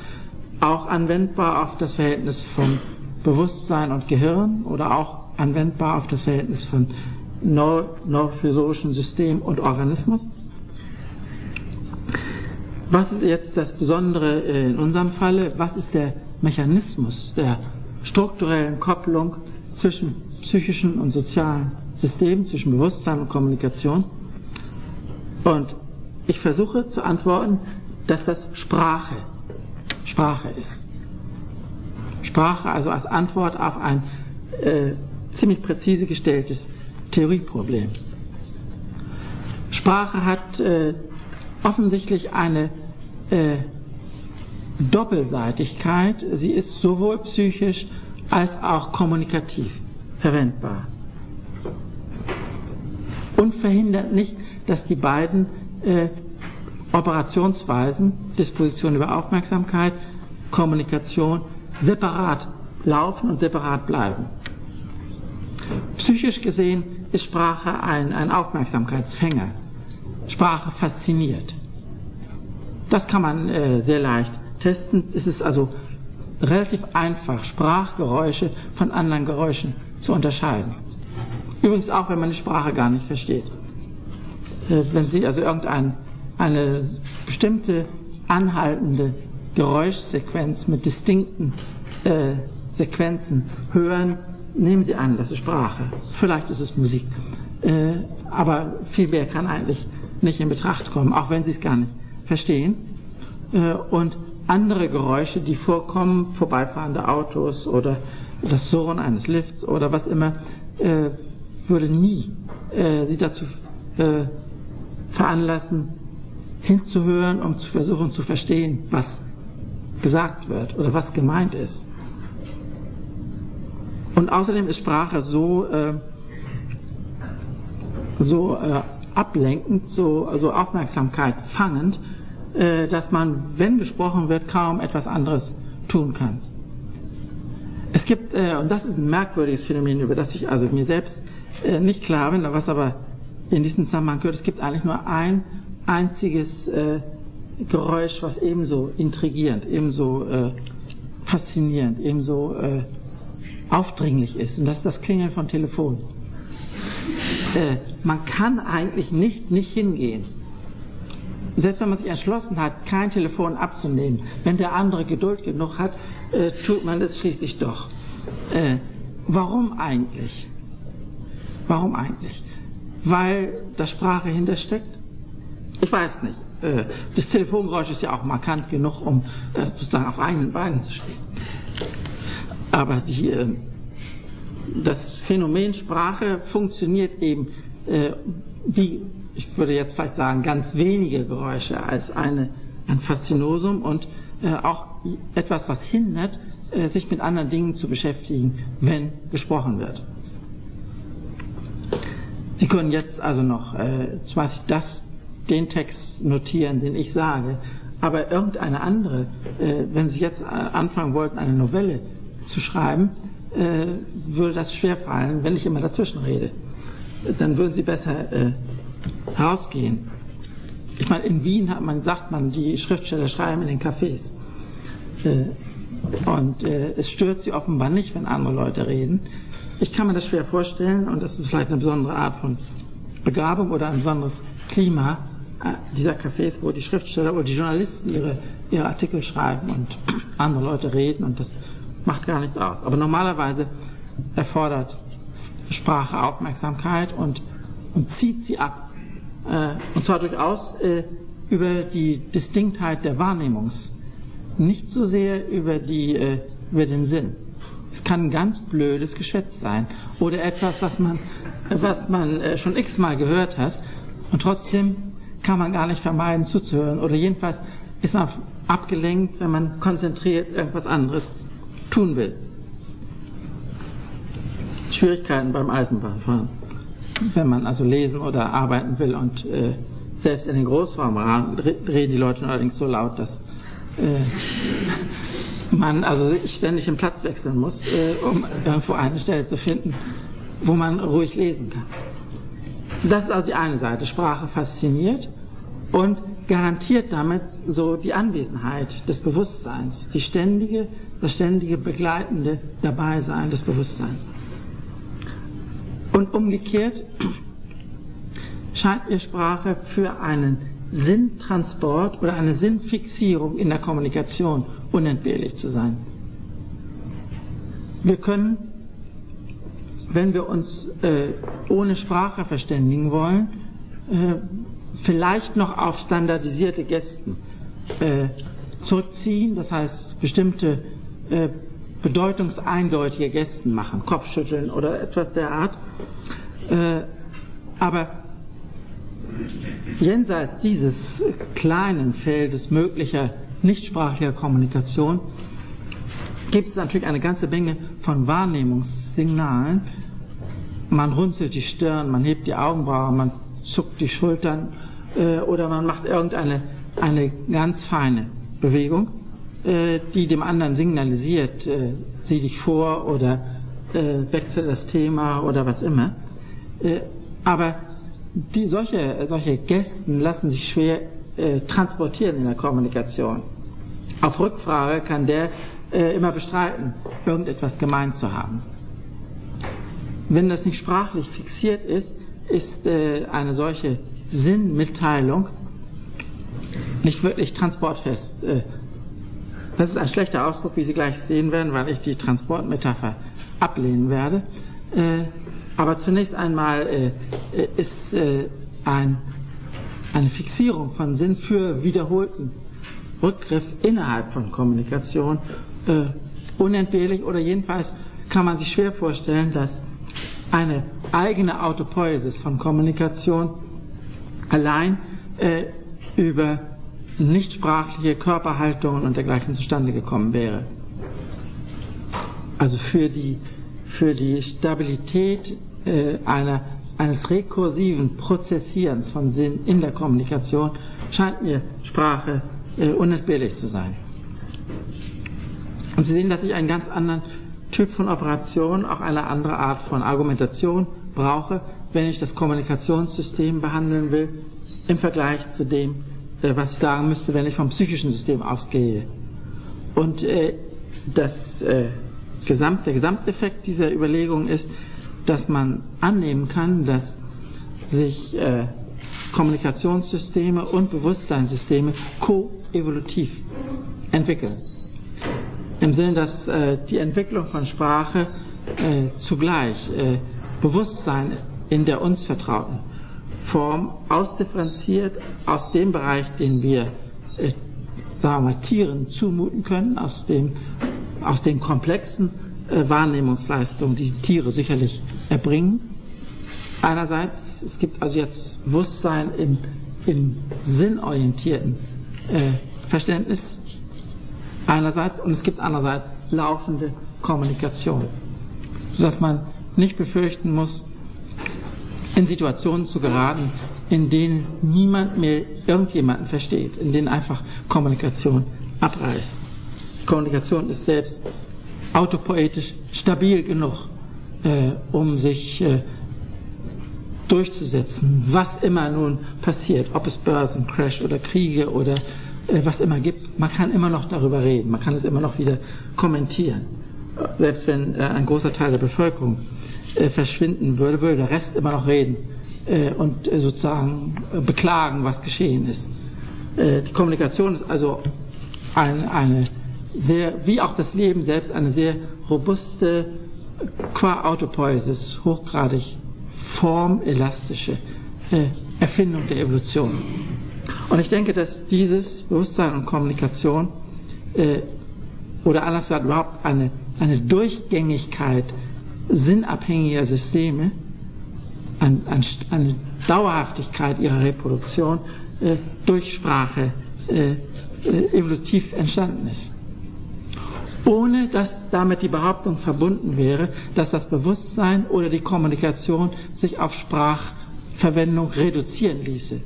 auch anwendbar auf das Verhältnis von Bewusstsein und Gehirn oder auch anwendbar auf das Verhältnis von neurophysiologischen System und Organismus. Was ist jetzt das Besondere in unserem Falle? Was ist der Mechanismus der strukturellen Kopplung zwischen psychischen und sozialen Systemen, zwischen Bewusstsein und Kommunikation? Und ich versuche zu antworten, dass das Sprache, Sprache ist. Sprache also als Antwort auf ein äh, ziemlich präzise gestelltes Theorieproblem. Sprache hat äh, offensichtlich eine äh, Doppelseitigkeit. Sie ist sowohl psychisch als auch kommunikativ verwendbar. Und verhindert nicht, dass die beiden äh, Operationsweisen, Disposition über Aufmerksamkeit, Kommunikation separat laufen und separat bleiben. Psychisch gesehen ist Sprache ein, ein Aufmerksamkeitsfänger. Sprache fasziniert. Das kann man äh, sehr leicht testen. Es ist also relativ einfach, Sprachgeräusche von anderen Geräuschen zu unterscheiden. Übrigens auch, wenn man die Sprache gar nicht versteht. Äh, wenn Sie also irgendeine eine bestimmte anhaltende Geräuschsequenz mit distinkten äh, Sequenzen hören, nehmen Sie an, das ist Sprache. Vielleicht ist es Musik. Äh, aber viel mehr kann eigentlich nicht in Betracht kommen, auch wenn Sie es gar nicht verstehen. Äh, und andere Geräusche, die vorkommen, vorbeifahrende Autos oder das Surren eines Lifts oder was immer, äh, würde nie äh, Sie dazu äh, veranlassen, hinzuhören, um zu versuchen zu verstehen, was gesagt wird oder was gemeint ist. Und außerdem ist Sprache so, äh, so äh, ablenkend, so also Aufmerksamkeit fangend, dass man, wenn gesprochen wird, kaum etwas anderes tun kann. Es gibt, äh, und das ist ein merkwürdiges Phänomen, über das ich also mir selbst äh, nicht klar bin, was aber in diesem Zusammenhang gehört, es gibt eigentlich nur ein einziges äh, Geräusch, was ebenso intrigierend, ebenso äh, faszinierend, ebenso äh, aufdringlich ist. Und das ist das Klingeln von Telefon. Äh, man kann eigentlich nicht, nicht hingehen. Selbst wenn man sich entschlossen hat, kein Telefon abzunehmen, wenn der andere Geduld genug hat, äh, tut man es schließlich doch. Äh, warum eigentlich? Warum eigentlich? Weil da Sprache hintersteckt? Ich weiß nicht. Äh, das Telefongeräusch ist ja auch markant genug, um äh, sozusagen auf eigenen Beinen zu stehen. Aber die, äh, das Phänomen Sprache funktioniert eben wie, ich würde jetzt vielleicht sagen, ganz wenige Geräusche als eine, ein Faszinosum und auch etwas, was hindert, sich mit anderen Dingen zu beschäftigen, wenn gesprochen wird. Sie können jetzt also noch, äh, weiß ich, das den Text notieren, den ich sage, aber irgendeine andere, äh, wenn Sie jetzt äh, anfangen wollten, eine Novelle zu schreiben, äh, würde das schwerfallen, wenn ich immer dazwischen rede. Dann würden Sie besser äh, rausgehen. Ich meine, in Wien hat man, sagt man, die Schriftsteller schreiben in den Cafés. Äh, und äh, es stört sie offenbar nicht, wenn andere Leute reden. Ich kann mir das schwer vorstellen und das ist vielleicht eine besondere Art von Begabung oder ein besonderes Klima, dieser Cafés, wo die Schriftsteller oder die Journalisten ihre, ihre Artikel schreiben und andere Leute reden und das macht gar nichts aus. Aber normalerweise erfordert Sprache Aufmerksamkeit und, und zieht sie ab. Äh, und zwar durchaus äh, über die Distinktheit der Wahrnehmungs, nicht so sehr über, die, äh, über den Sinn. Es kann ein ganz blödes Geschwätz sein oder etwas, was man, was man schon x-mal gehört hat und trotzdem kann man gar nicht vermeiden zuzuhören. Oder jedenfalls ist man abgelenkt, wenn man konzentriert irgendwas anderes tun will. Schwierigkeiten beim Eisenbahnfahren. Wenn man also lesen oder arbeiten will und äh, selbst in den Großraumrahmen reden die Leute allerdings so laut, dass äh, man also ständig den Platz wechseln muss, äh, um irgendwo eine Stelle zu finden, wo man ruhig lesen kann. Das ist also die eine Seite. Sprache fasziniert und garantiert damit so die Anwesenheit des Bewusstseins, die ständige, das ständige begleitende Dabeisein des Bewusstseins. Und umgekehrt scheint mir Sprache für einen Sinntransport oder eine Sinnfixierung in der Kommunikation unentbehrlich zu sein. Wir können wenn wir uns äh, ohne Sprache verständigen wollen, äh, vielleicht noch auf standardisierte Gesten äh, zurückziehen, das heißt bestimmte äh, bedeutungseindeutige Gesten machen, Kopfschütteln oder etwas der Art. Äh, aber jenseits dieses kleinen Feldes möglicher nichtsprachlicher Kommunikation gibt es natürlich eine ganze Menge von Wahrnehmungssignalen, man runzelt die Stirn, man hebt die Augenbrauen, man zuckt die Schultern äh, oder man macht irgendeine eine ganz feine Bewegung, die dem anderen signalisiert, äh, sieh dich vor oder äh, wechsel das Thema oder was immer. Äh, aber die, solche, solche Gesten lassen sich schwer äh, transportieren in der Kommunikation. Auf Rückfrage kann der äh, immer bestreiten, irgendetwas gemeint zu haben. Wenn das nicht sprachlich fixiert ist, ist äh, eine solche Sinnmitteilung nicht wirklich transportfest. Äh, das ist ein schlechter Ausdruck, wie Sie gleich sehen werden, weil ich die Transportmetapher ablehnen werde. Äh, aber zunächst einmal äh, ist ein, eine Fixierung von Sinn für wiederholten Rückgriff innerhalb von Kommunikation unentbehrlich oder jedenfalls kann man sich schwer vorstellen, dass eine eigene Autopoiesis von Kommunikation allein äh, über nichtsprachliche Körperhaltungen und dergleichen zustande gekommen wäre. Also für die, für die Stabilität äh, einer, eines rekursiven Prozessierens von Sinn in der Kommunikation scheint mir Sprache äh, unentbehrlich zu sein. Und Sie sehen, dass ich einen ganz anderen Typ von Operation, auch eine andere Art von Argumentation brauche, wenn ich das Kommunikationssystem behandeln will, im Vergleich zu dem, was ich sagen müsste, wenn ich vom psychischen System ausgehe. Und äh, das, äh, Gesamt, der Gesamteffekt dieser Überlegung ist, dass man annehmen kann, dass sich äh, Kommunikationssysteme und Bewusstseinssysteme koevolutiv entwickeln. Im Sinne, dass äh, die Entwicklung von Sprache äh, zugleich äh, Bewusstsein in der uns vertrauten Form ausdifferenziert aus dem Bereich, den wir, äh, sagen wir Tieren zumuten können, aus, dem, aus den komplexen äh, Wahrnehmungsleistungen, die Tiere sicherlich erbringen. Einerseits, es gibt also jetzt Bewusstsein im, im sinnorientierten äh, Verständnis einerseits und es gibt andererseits laufende Kommunikation, sodass man nicht befürchten muss, in Situationen zu geraten, in denen niemand mehr irgendjemanden versteht, in denen einfach Kommunikation abreißt. Kommunikation ist selbst autopoetisch stabil genug, äh, um sich äh, durchzusetzen, was immer nun passiert, ob es Börsencrash oder Kriege oder äh, was immer gibt. Man kann immer noch darüber reden, man kann es immer noch wieder kommentieren, selbst wenn äh, ein großer Teil der Bevölkerung äh, verschwinden würde, würde der Rest immer noch reden äh, und äh, sozusagen beklagen, was geschehen ist. die Kommunikation ist also ein, eine sehr, wie auch das Leben selbst, eine sehr robuste, qua Autopoiesis, hochgradig formelastische Erfindung der Evolution. Und ich denke, dass dieses Bewusstsein und Kommunikation oder anders gesagt überhaupt eine, eine Durchgängigkeit sinnabhängiger Systeme, an, an, eine Dauerhaftigkeit ihrer Reproduktion äh, durch Sprache äh, äh, evolutiv entstanden ist. Ohne dass damit die Behauptung verbunden wäre, dass das Bewusstsein oder die Kommunikation sich auf Sprachverwendung reduzieren ließe.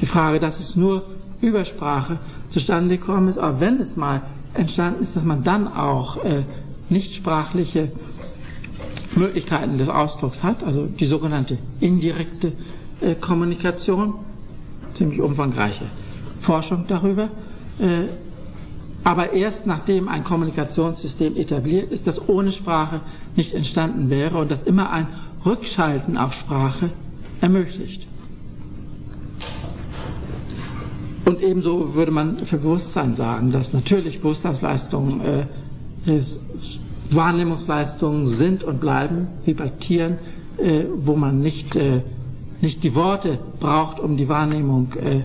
Die Frage, dass es nur über Sprache zustande gekommen ist, auch wenn es mal entstanden ist, dass man dann auch äh, nichtsprachliche Möglichkeiten des Ausdrucks hat, also die sogenannte indirekte äh, Kommunikation, ziemlich umfangreiche Forschung darüber. Äh, aber erst nachdem ein Kommunikationssystem etabliert ist, das ohne Sprache nicht entstanden wäre und das immer ein Rückschalten auf Sprache ermöglicht. Und ebenso würde man für Bewusstsein sagen, dass natürlich Bewusstseinsleistungen äh, Wahrnehmungsleistungen sind und bleiben, wie bei Tieren, äh, wo man nicht, äh, nicht die Worte braucht, um die Wahrnehmung äh,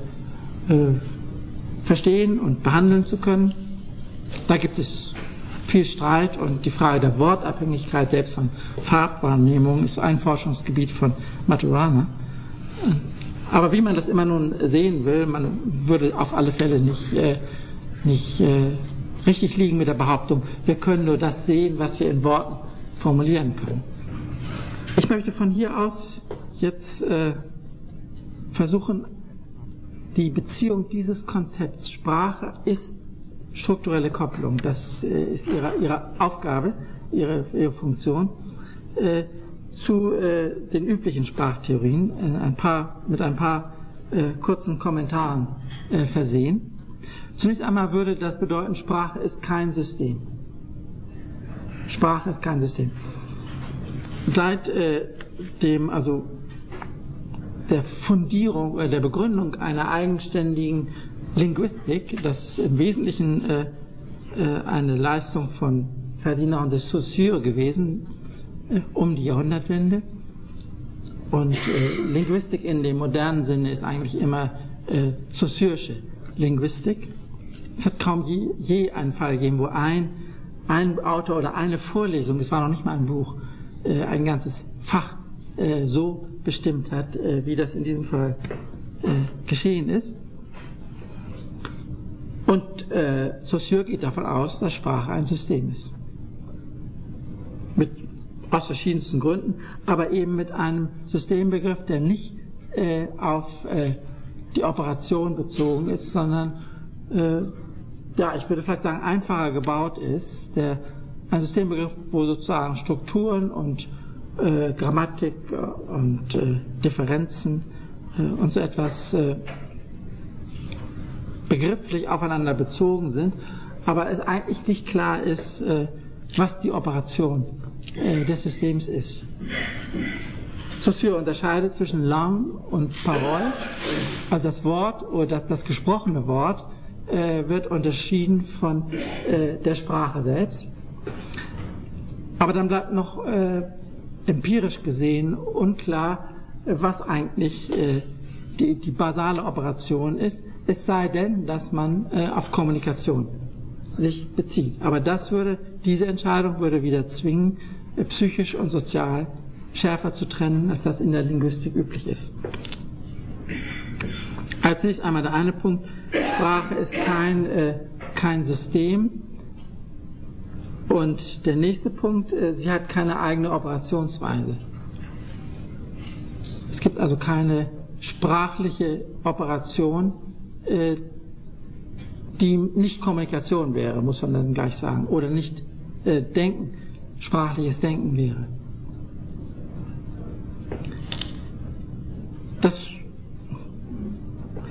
verstehen und behandeln zu können. Da gibt es viel Streit und die Frage der Wortabhängigkeit selbst von Farbwahrnehmung ist ein Forschungsgebiet von Maturana. Aber wie man das immer nun sehen will, man würde auf alle Fälle nicht, nicht richtig liegen mit der Behauptung, wir können nur das sehen, was wir in Worten formulieren können. Ich möchte von hier aus jetzt äh, versuchen, die Beziehung dieses Konzepts Sprache ist strukturelle Kopplung, das äh, ist ihre, ihre Aufgabe, ihre, ihre Funktion, äh, zu äh, den üblichen Sprachtheorien ein paar, mit ein paar äh, kurzen Kommentaren äh, versehen. Zunächst einmal würde das bedeuten, Sprache ist kein System. Sprache ist kein System. Seit äh, dem, also der Fundierung oder der Begründung einer eigenständigen Linguistik, das im Wesentlichen äh, äh, eine Leistung von Ferdinand de Saussure gewesen, äh, um die Jahrhundertwende. Und äh, Linguistik in dem modernen Sinne ist eigentlich immer äh, Saussure'sche Linguistik. Es hat kaum je, je, einen Fall gegeben, wo ein, ein Autor oder eine Vorlesung, es war noch nicht mal ein Buch, äh, ein ganzes Fach äh, so bestimmt hat, äh, wie das in diesem Fall äh, geschehen ist. Und äh, Saussure geht davon aus, dass Sprache ein System ist. Mit, aus verschiedensten Gründen, aber eben mit einem Systembegriff, der nicht äh, auf äh, die Operation bezogen ist, sondern, ja, ich würde vielleicht sagen, einfacher gebaut ist. Der, ein Systembegriff, wo sozusagen Strukturen und äh, Grammatik und äh, Differenzen äh, und so etwas äh, begrifflich aufeinander bezogen sind, aber es eigentlich nicht klar ist, äh, was die Operation äh, des Systems ist. Saussure unterscheidet zwischen Langue und Parole, also das Wort oder das, das gesprochene Wort äh, wird unterschieden von äh, der Sprache selbst. Aber dann bleibt noch äh, empirisch gesehen unklar, was eigentlich äh, die, die basale Operation ist, es sei denn, dass man äh, auf Kommunikation sich bezieht. Aber das würde, diese Entscheidung würde wieder zwingen, äh, psychisch und sozial schärfer zu trennen, als das in der Linguistik üblich ist. Als nächstes einmal der eine Punkt, Sprache ist kein, äh, kein System. Und der nächste Punkt, äh, sie hat keine eigene Operationsweise. Es gibt also keine sprachliche Operation, äh, die nicht Kommunikation wäre, muss man dann gleich sagen, oder nicht äh, Denken, sprachliches Denken wäre. Das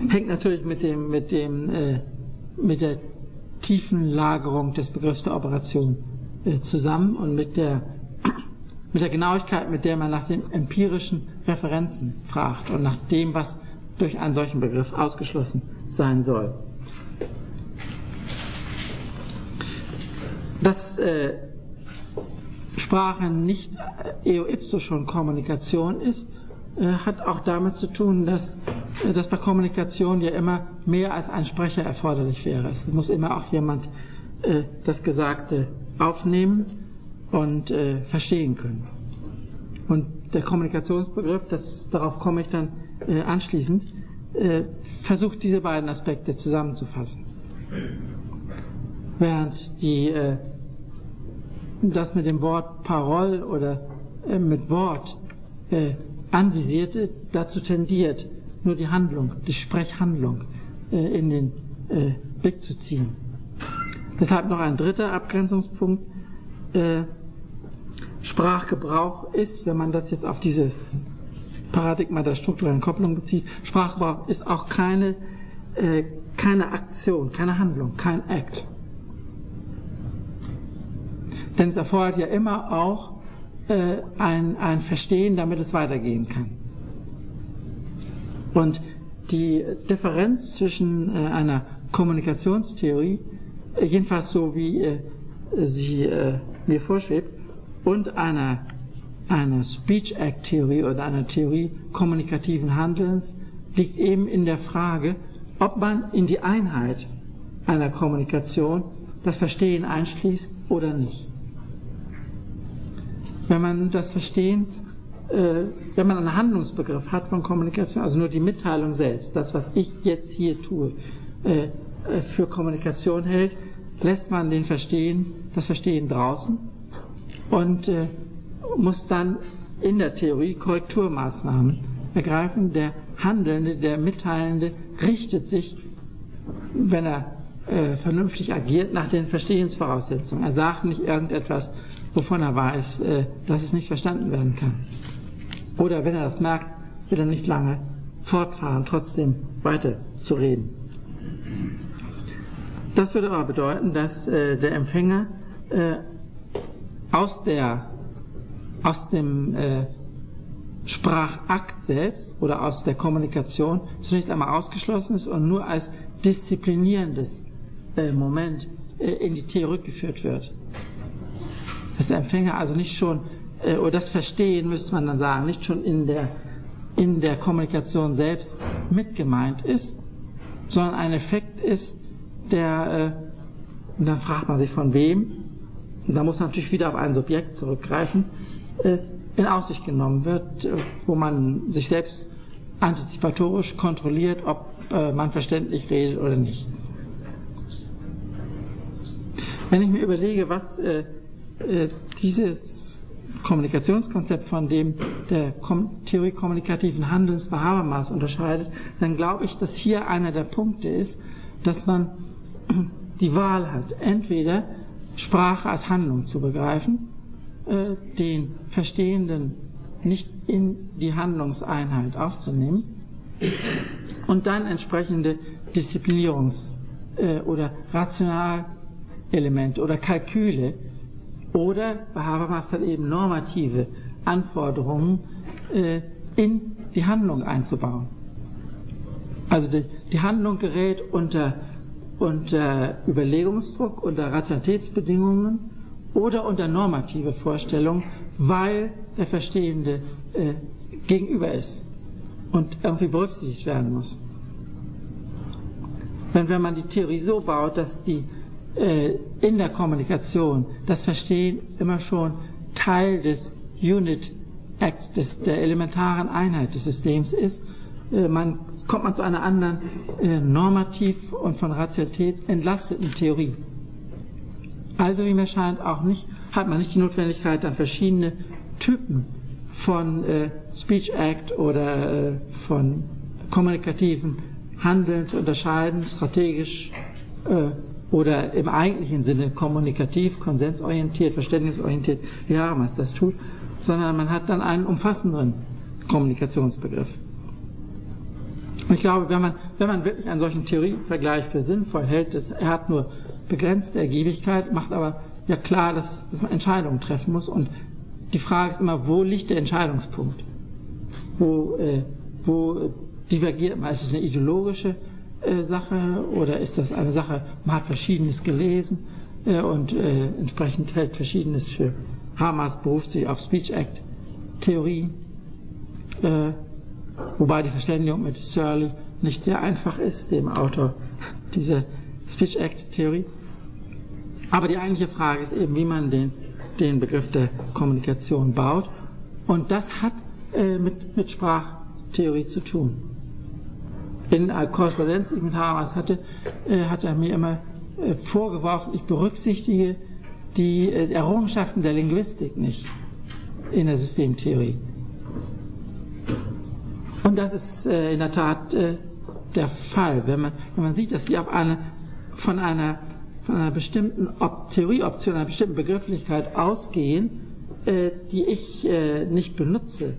hängt natürlich mit dem, mit dem, äh, mit der tiefen Lagerung des Begriffs der Operation äh, zusammen und mit der mit der Genauigkeit, mit der man nach den empirischen Referenzen fragt und nach dem, was durch einen solchen Begriff ausgeschlossen sein soll. Dass äh, Sprache nicht äh, eo ipso schon Kommunikation ist, hat auch damit zu tun, dass, äh, dass bei Kommunikation ja immer mehr als ein Sprecher erforderlich wäre. Es muss immer auch jemand äh, das Gesagte aufnehmen und äh, verstehen können. Und der Kommunikationsbegriff, das, darauf komme ich dann äh, anschließend, äh, versucht diese beiden Aspekte zusammenzufassen. Während die, äh, das mit dem Wort Parole oder äh, mit Wort äh, anvisierte dazu tendiert, nur die Handlung, die Sprechhandlung äh, in den äh, Blick zu ziehen. Deshalb noch ein dritter Abgrenzungspunkt. Äh, Sprachgebrauch ist, wenn man das jetzt auf dieses Paradigma der strukturellen Kopplung bezieht, Sprachgebrauch ist auch keine, äh, keine Aktion, keine Handlung, kein Act. Denn es erfordert ja immer auch äh, ein, ein Verstehen, damit es weitergehen kann. Und die Differenz zwischen äh, einer Kommunikationstheorie, äh, jedenfalls so wie äh, sie äh, mir vorschwebt, und einer, einer Speech Act Theorie oder einer Theorie kommunikativen Handelns liegt eben in der Frage, ob man in die Einheit einer Kommunikation das Verstehen einschließt oder nicht. Wenn man das Verstehen, äh, wenn man einen Handlungsbegriff hat von Kommunikation, also nur die Mitteilung selbst, das, was ich jetzt hier tue, äh, äh für Kommunikation hält, lässt man den Verstehen, das Verstehen draußen und äh, muss dann in der Theorie Korrekturmaßnahmen ergreifen. Der Handelnde, der Mitteilende richtet sich, wenn er äh, vernünftig agiert, nach den Verstehensvoraussetzungen. Er sagt nicht irgendetwas, wovon er weiß, äh, dass es nicht verstanden werden kann. Oder wenn er das merkt, will er nicht lange fortfahren, trotzdem weiter zu reden. Das würde aber bedeuten, dass äh, der Empfänger äh, aus, der, aus dem Sprachakt selbst oder aus der Kommunikation zunächst einmal ausgeschlossen ist und nur als disziplinierendes Moment in die Theorie geführt wird. Dass der Empfänger also nicht schon, äh, oder das Verstehen müsste man dann sagen, nicht schon in der, in der Kommunikation selbst mitgemeint ist, sondern ein Effekt ist, der, äh, und dann fragt man sich von wem, und da muss man natürlich wieder auf ein Subjekt zurückgreifen, äh, in Aussicht genommen wird, äh, wo man sich selbst antizipatorisch kontrolliert, ob äh, man verständlich redet oder nicht. Wenn ich mir überlege, was äh, äh, dieses Kommunikationskonzept von dem der Theorie kommunikativen Handelns bei Habermas unterscheidet, dann glaube ich, dass hier einer der Punkte ist, dass man die Wahl hat, entweder Sprache als Handlung zu begreifen, äh, den Verstehenden nicht in die Handlungseinheit aufzunehmen und dann entsprechende Disziplinierungs- äh, oder Rationalelemente oder Kalküle oder bei Habermas dann eben normative Anforderungen äh, in die Handlung einzubauen. Also die, die Handlung gerät unter, unter Überlegungsdruck, unter Rationalitätsbedingungen oder unter normative Vorstellungen, weil der Verstehende äh, gegenüber ist und irgendwie berücksichtigt werden muss. Wenn, wenn man die Theorie so baut, dass die äh, in der Kommunikation das Verstehen immer schon Teil des Unit Acts, des, der elementaren Einheit des Systems ist, äh, man, kommt man zu einer anderen äh, normativ und von Rationalität entlasteten Theorie. Also wie mir scheint auch nicht, hat man nicht die Notwendigkeit, dann verschiedene Typen von äh, Speech Act oder äh, von kommunikativen Handeln zu unterscheiden, strategisch äh, oder im eigentlichen Sinne kommunikativ, konsensorientiert, verständnisorientiert, wie Habermas das tut, sondern man hat dann einen umfassenderen Kommunikationsbegriff. Und ich glaube, wenn man, wenn man wirklich einen solchen Theorievergleich für sinnvoll hält, das, er hat nur begrenzte Ergiebigkeit, macht aber ja klar, dass, dass man Entscheidungen treffen muss. Und die Frage ist immer, wo liegt der Entscheidungspunkt? Wo, äh, wo divergiert man? Ist es eine ideologische Sache oder ist das eine Sache, man hat Verschiedenes gelesen äh, und äh, entsprechend hält Verschiedenes für Hamas beruft sich auf Speech Act Theorie, äh, wobei die Verständigung mit Searle nicht sehr einfach ist, dem Autor dieser Speech Act Theorie. Aber die eigentliche Frage ist eben, wie man den, den Begriff der Kommunikation baut. Und das hat äh, mit, mit Sprachtheorie zu tun. In einer Korrespondenz, die ich mit Habermas hatte, äh, hat er mir immer äh, vorgeworfen, ich berücksichtige die äh, Errungenschaften der Linguistik nicht in der Systemtheorie. Und das ist in der Tat der Fall, wenn man, wenn man sieht, dass die auf eine, von einer von einer bestimmten Op Theorieoption, einer bestimmten Begrifflichkeit ausgehen, die ich nicht benutze,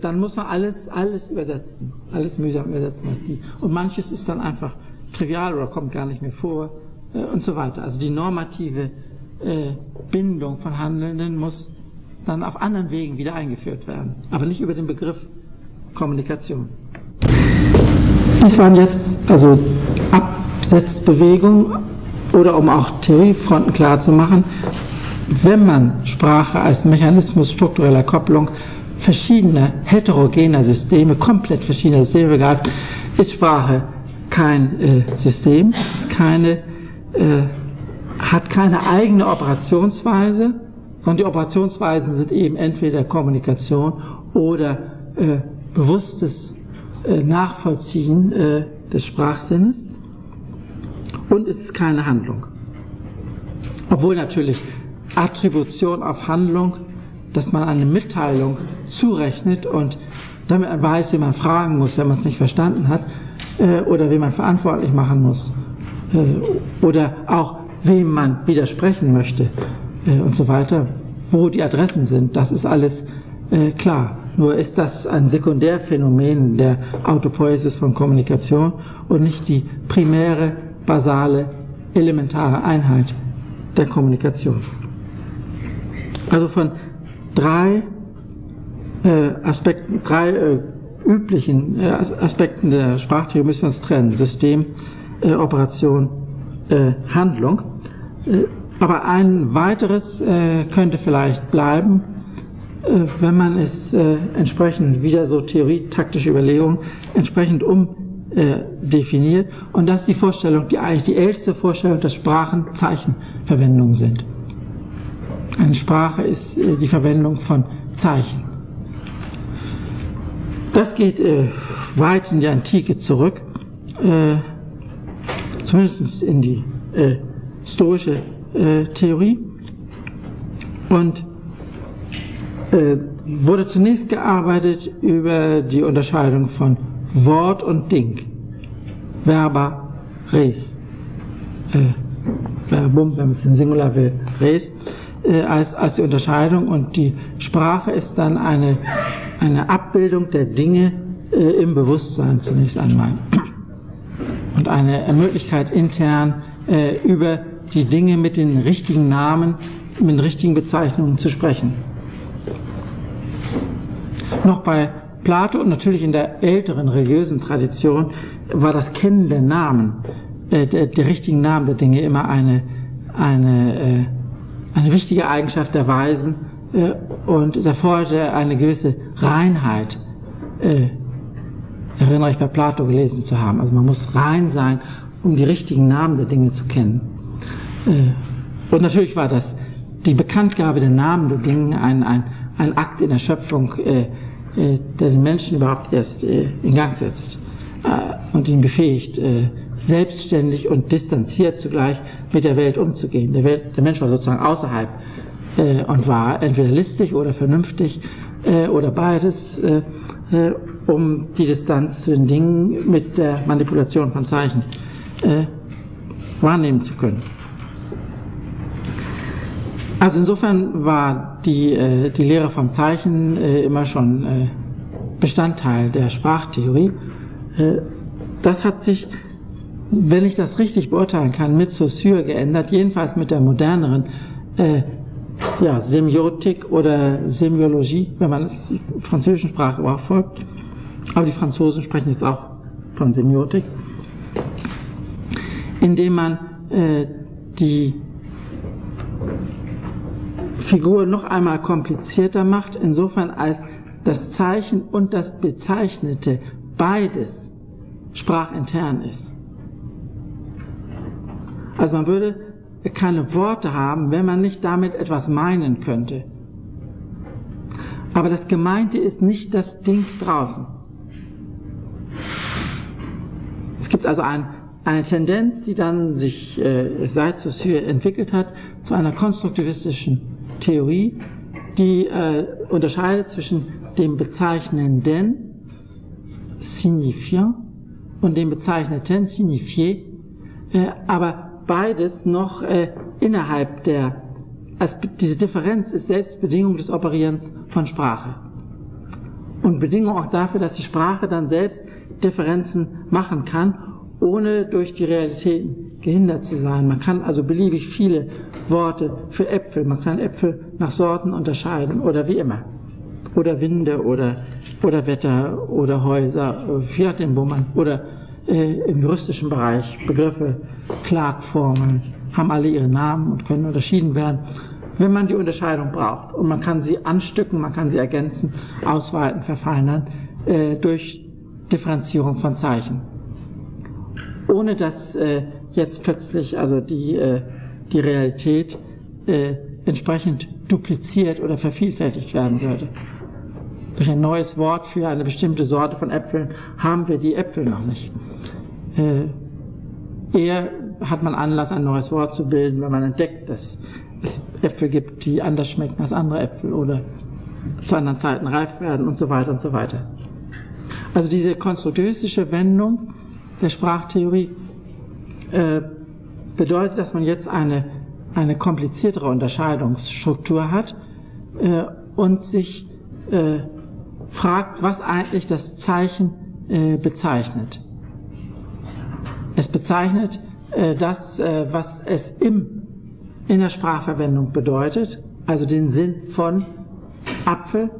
dann muss man alles, alles übersetzen, alles mühsam übersetzen, was die. Und manches ist dann einfach trivial oder kommt gar nicht mehr vor äh, und so weiter. Also die normative äh, Bindung von Handelnden muss dann auf anderen Wegen wieder eingeführt werden, aber nicht über den Begriff Kommunikation. Das waren jetzt also Absetzbewegungen oder um auch Theoriefronten klar zu machen, wenn man Sprache als Mechanismus struktureller Kopplung verschiedener heterogener Systeme, komplett verschiedener Systeme begreift, ist Sprache kein äh, System, es ist keine, äh, hat keine eigene Operationsweise, sondern die Operationsweisen sind eben entweder Kommunikation oder äh, bewusstes äh, Nachvollziehen äh, des Sprachsinnes. Und es ist keine Handlung. Obwohl natürlich Attribution auf Handlung, dass man eine Mitteilung zurechnet und damit man weiß, wie man fragen muss, wenn man es nicht verstanden hat, äh, oder wie man verantwortlich machen muss, äh, oder auch wem man widersprechen möchte äh, und so weiter, wo die Adressen sind, das ist alles äh, klar. Nur ist das ein Sekundärphänomen der Autopoiesis von Kommunikation und nicht die primäre, basale, elementare Einheit der Kommunikation. Also von drei äh, Aspekten, drei äh, üblichen äh, Aspekten der Sprachtheorie müssen wir uns trennen. System, äh, Operation, äh, Handlung. Äh, aber ein weiteres äh, könnte vielleicht bleiben, äh, wenn man es äh, entsprechend wieder so Theorie-taktische Überlegungen entsprechend umdefiniert. Und das ist die Vorstellung, die eigentlich die älteste Vorstellung, dass Sprachen Zeichenverwendungen sind. Eine Sprache ist die Verwendung von Zeichen. Das geht äh, weit in die Antike zurück, äh, zumindest in die äh, stoische äh, Theorie. Und äh, wurde zunächst gearbeitet über die Unterscheidung von Wort und Ding, Verba, Res, äh, Verbum, wenn man es in Singular will, Res, als, als die Unterscheidung und die Sprache ist dann eine eine Abbildung der Dinge äh, im Bewusstsein zunächst einmal und eine Möglichkeit intern äh, über die Dinge mit den richtigen Namen, mit den richtigen Bezeichnungen zu sprechen. Noch bei Plato und natürlich in der älteren religiösen Tradition war das Kennen der Namen, äh, der, der, richtigen Namen der Dinge immer eine, eine, äh, eine wichtige Eigenschaft der Weisen äh, und es erforderte eine gewisse Reinheit. Äh, erinnere ich bei Plato gelesen zu haben. Also man muss rein sein, um die richtigen Namen der Dinge zu kennen. Äh, und natürlich war das die Bekanntgabe der Namen der Dinge ein, ein, ein Akt in der Schöpfung, äh, äh, der den Menschen überhaupt erst äh, in Gang setzt äh, und ihn befähigt, äh, selbstständig und distanziert zugleich mit der Welt umzugehen. Der, Welt, der Mensch war sozusagen außerhalb äh, und war entweder listig oder vernünftig äh, oder beides, äh, äh, um die Distanz zu den Dingen mit der Manipulation von Zeichen äh, wahrnehmen zu können. Also insofern war die, äh, die Lehre vom Zeichen immer schon Bestandteil der Sprachtheorie. das hat sich, wenn ich das richtig beurteilen kann, mit Saussure geändert, jedenfalls mit der moderneren ja, Semiotik oder Semiologie, wenn man es französischen Sprache auch folgt. Aber die Franzosen sprechen jetzt auch von Semiotik, indem man äh, die Figur noch einmal komplizierter macht, insofern als das Zeichen und das Bezeichnete beides sprachintern ist. Also man würde keine Worte haben, wenn man nicht damit etwas meinen könnte. Aber das Gemeinte ist nicht das Ding draußen. Es gibt also ein, eine Tendenz, die dann sich äh, seit Saussure entwickelt hat, zu einer konstruktivistischen Theorie, die äh, unterscheidet zwischen dem bezeichnenden signifiant und dem bezeichneten signifié, äh, aber beides noch äh, innerhalb der, also diese Differenz ist selbst Bedingung des Operierens von Sprache. Und Bedingung auch dafür, dass die Sprache dann selbst Differenzen machen kann, ohne durch die Realitäten gehindert zu sein. Man kann also beliebig viele Worte für Äpfel, man kann Äpfel nach Sorten unterscheiden oder wie immer. Oder Winde oder, oder Wetter oder Häuser, nachdem, wo man, oder äh, im juristischen Bereich Begriffe, Klagformen, haben alle ihre Namen und können unterschieden werden, wenn man die Unterscheidung braucht. Und man kann sie anstücken, man kann sie ergänzen, ausweiten, verfeinern äh, durch Differenzierung von Zeichen. Ohne dass äh, jetzt plötzlich also die, äh, die Realität äh, entsprechend dupliziert oder vervielfältigt werden würde. Durch ein neues Wort für eine bestimmte Sorte von Äpfeln haben wir die Äpfel noch nicht. Äh, eher hat man Anlass, ein neues Wort zu bilden, wenn man entdeckt, dass es Äpfel gibt, die anders schmecken als andere Äpfel oder zu anderen Zeiten reif werden und so weiter und so weiter. Also diese konstruktivistische Wendung der Sprachtheorie äh, bedeutet, dass man jetzt eine, eine kompliziertere Unterscheidungsstruktur hat äh, und sich äh, fragt, was eigentlich das Zeichen äh, bezeichnet. Es bezeichnet das, äh, was es im, in der Sprachverwendung bedeutet, also den Sinn von Apfel,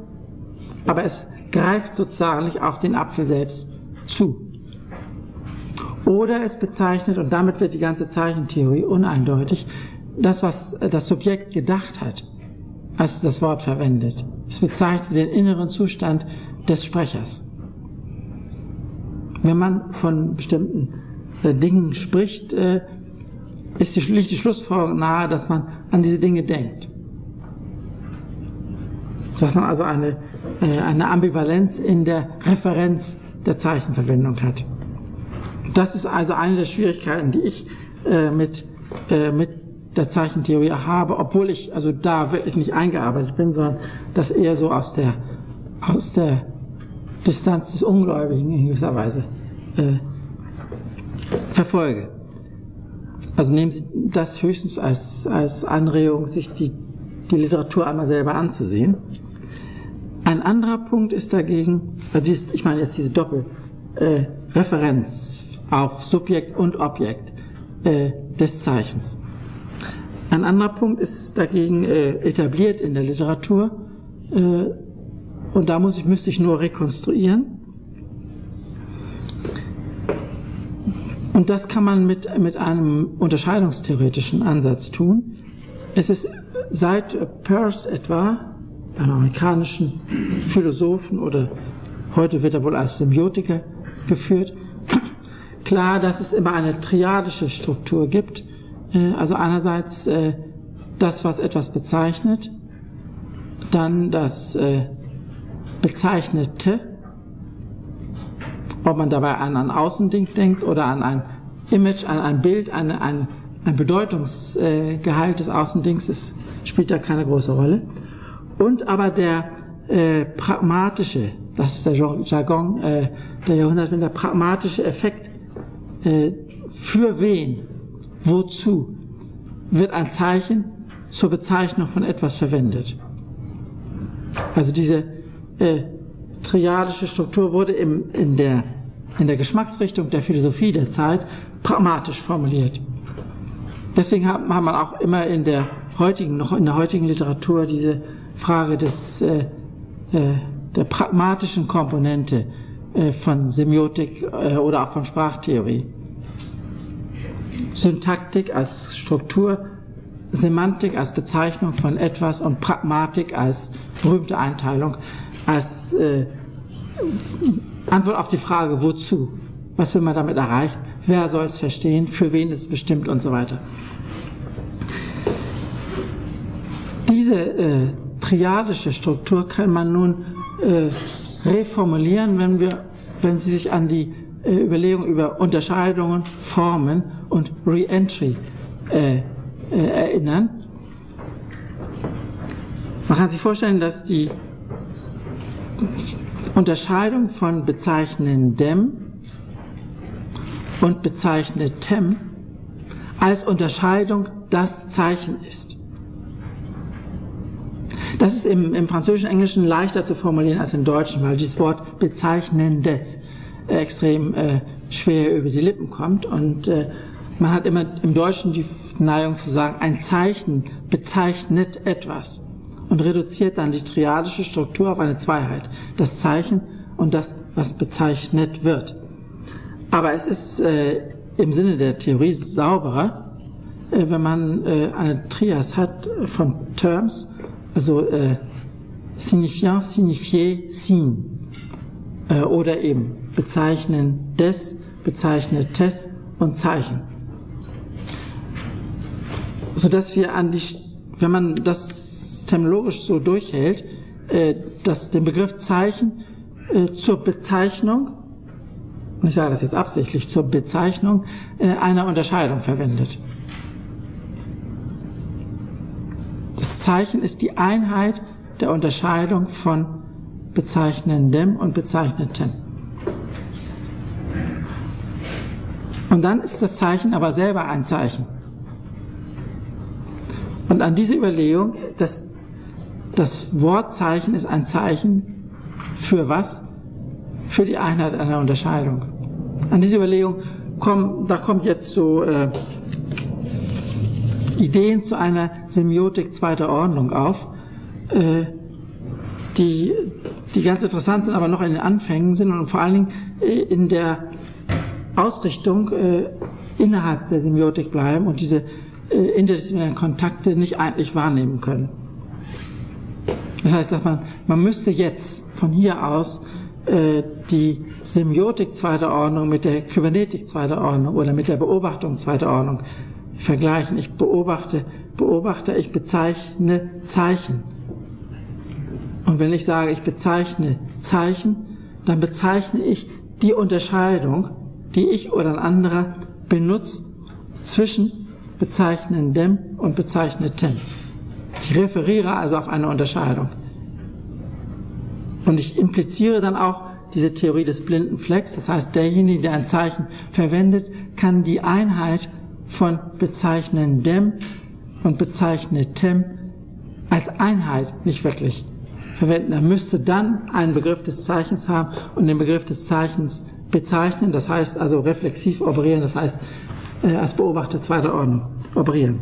aber es greift sozusagen nicht auf den Apfel selbst zu. Oder es bezeichnet, und damit wird die ganze Zeichentheorie uneindeutig, das, was das Subjekt gedacht hat, als das Wort verwendet. Es bezeichnet den inneren Zustand des Sprechers. Wenn man von bestimmten äh, Dingen spricht, äh, ist die, liegt die Schlussfolgerung nahe, dass man an diese Dinge denkt. Dass man also eine, äh, eine Ambivalenz in der Referenz der Zeichenverwendung hat. Das ist also eine der Schwierigkeiten, die ich äh, mit, äh, mit der Zeichentheorie habe, obwohl ich also da wirklich nicht eingearbeitet bin, sondern das eher so aus der, aus der Distanz des Ungläubigen in gewisser Weise äh, verfolge. Also nehmen Sie das höchstens als, als Anregung, sich die, die Literatur einmal selber anzusehen. Ein anderer Punkt ist dagegen, ich meine jetzt diese Doppelreferenz äh, auf Subjekt und Objekt äh, des Zeichens. Ein anderer Punkt ist dagegen äh, etabliert in der Literatur äh, und da muss ich, müsste ich nur rekonstruieren. Und das kann man mit, mit einem unterscheidungstheoretischen Ansatz tun. Es ist seit Peirce etwa, einem amerikanischen Philosophen oder heute wird er wohl als Semiotiker geführt, klar, dass es immer eine triadische Struktur gibt äh, also einerseits äh, das, was etwas bezeichnet, dann das äh, Bezeichnete, ob man dabei an ein Außending denkt oder an ein Image, an ein Bild, an ein, ein Bedeutungsgehalt des Außendings, das spielt da keine große Rolle. Und aber der äh, pragmatische, das ist der Jargon äh, der Jahrhunderte, der pragmatische Effekt, äh, für wen Wozu wird ein Zeichen zur Bezeichnung von etwas verwendet? Also diese äh, triadische Struktur wurde im, in, der, in der Geschmacksrichtung der Philosophie der Zeit pragmatisch formuliert. Deswegen hat, hat man auch immer in der heutigen, noch in der heutigen Literatur diese Frage des, äh, äh, der pragmatischen Komponente äh, von Semiotik äh, oder auch von Sprachtheorie. Syntaktik als Struktur, Semantik als Bezeichnung von etwas und Pragmatik als berühmte Einteilung, als äh, Antwort auf die Frage, wozu? Was will man damit erreichen? Wer soll es verstehen? Für wen ist es bestimmt und so weiter. Diese äh, triadische Struktur kann man nun äh, reformulieren, wenn wir, wenn Sie sich an die äh, Überlegung über Unterscheidungen, Formen und Re-Entry äh, äh, erinnern. Man kann sich vorstellen, dass die Unterscheidung von bezeichnendem und bezeichnetem als Unterscheidung das Zeichen ist. Das ist im, im französischen Englischen leichter zu formulieren als im Deutschen, weil dieses Wort bezeichnendes extrem äh, schwer über die Lippen kommt. Und äh, man hat immer im Deutschen die Neigung zu sagen, ein Zeichen bezeichnet etwas und reduziert dann die triadische Struktur auf eine Zweiheit. Das Zeichen und das, was bezeichnet wird. Aber es ist äh, im Sinne der Theorie sauberer, äh, wenn man äh, eine Trias hat von Terms, also äh, signifiant, signifié, signe, äh, oder eben bezeichnen des, bezeichnetes und Zeichen. Sodass wir an die, wenn man das terminologisch so durchhält, äh, dass den Begriff Zeichen äh, zur Bezeichnung, und ich sage das jetzt absichtlich, zur Bezeichnung äh, einer Unterscheidung verwendet. Das Zeichen ist die Einheit der Unterscheidung von bezeichnendem und bezeichnetem. Und dann ist das Zeichen aber selber ein Zeichen. Und an diese Überlegung, dass das Wortzeichen ist ein Zeichen für was? Für die Einheit einer Unterscheidung. An diese Überlegung kommen, da kommt jetzt so äh, Ideen zu einer Semiotik zweiter Ordnung auf, äh, die, die ganz interessant sind, aber noch in den Anfängen sind und vor allen Dingen äh, in der Ausrichtung äh, innerhalb der Semiotik bleiben und diese äh, interdisziplinären Kontakte nicht eigentlich wahrnehmen können. Das heißt, dass man, man müsste jetzt von hier aus äh, die Semiotik zweiter Ordnung mit der Kybernetik zweiter Ordnung oder mit der Beobachtung zweiter Ordnung vergleichen. Ich beobachte, beobachte, ich bezeichne Zeichen. Und wenn ich sage, ich bezeichne Zeichen, dann bezeichne ich die Unterscheidung, die ich oder ein anderer benutzt zwischen bezeichnendem und bezeichnetem. Ich referiere also auf eine Unterscheidung. Und ich impliziere dann auch diese Theorie des blinden Flecks. Das heißt, derjenige, der ein Zeichen verwendet, kann die Einheit von bezeichnendem und bezeichnetem als Einheit nicht wirklich verwenden. Er müsste dann einen Begriff des Zeichens haben und den Begriff des Zeichens bezeichnen. Das heißt also reflexiv operieren. Das heißt, äh, als Beobachter zweiter Ordnung operieren.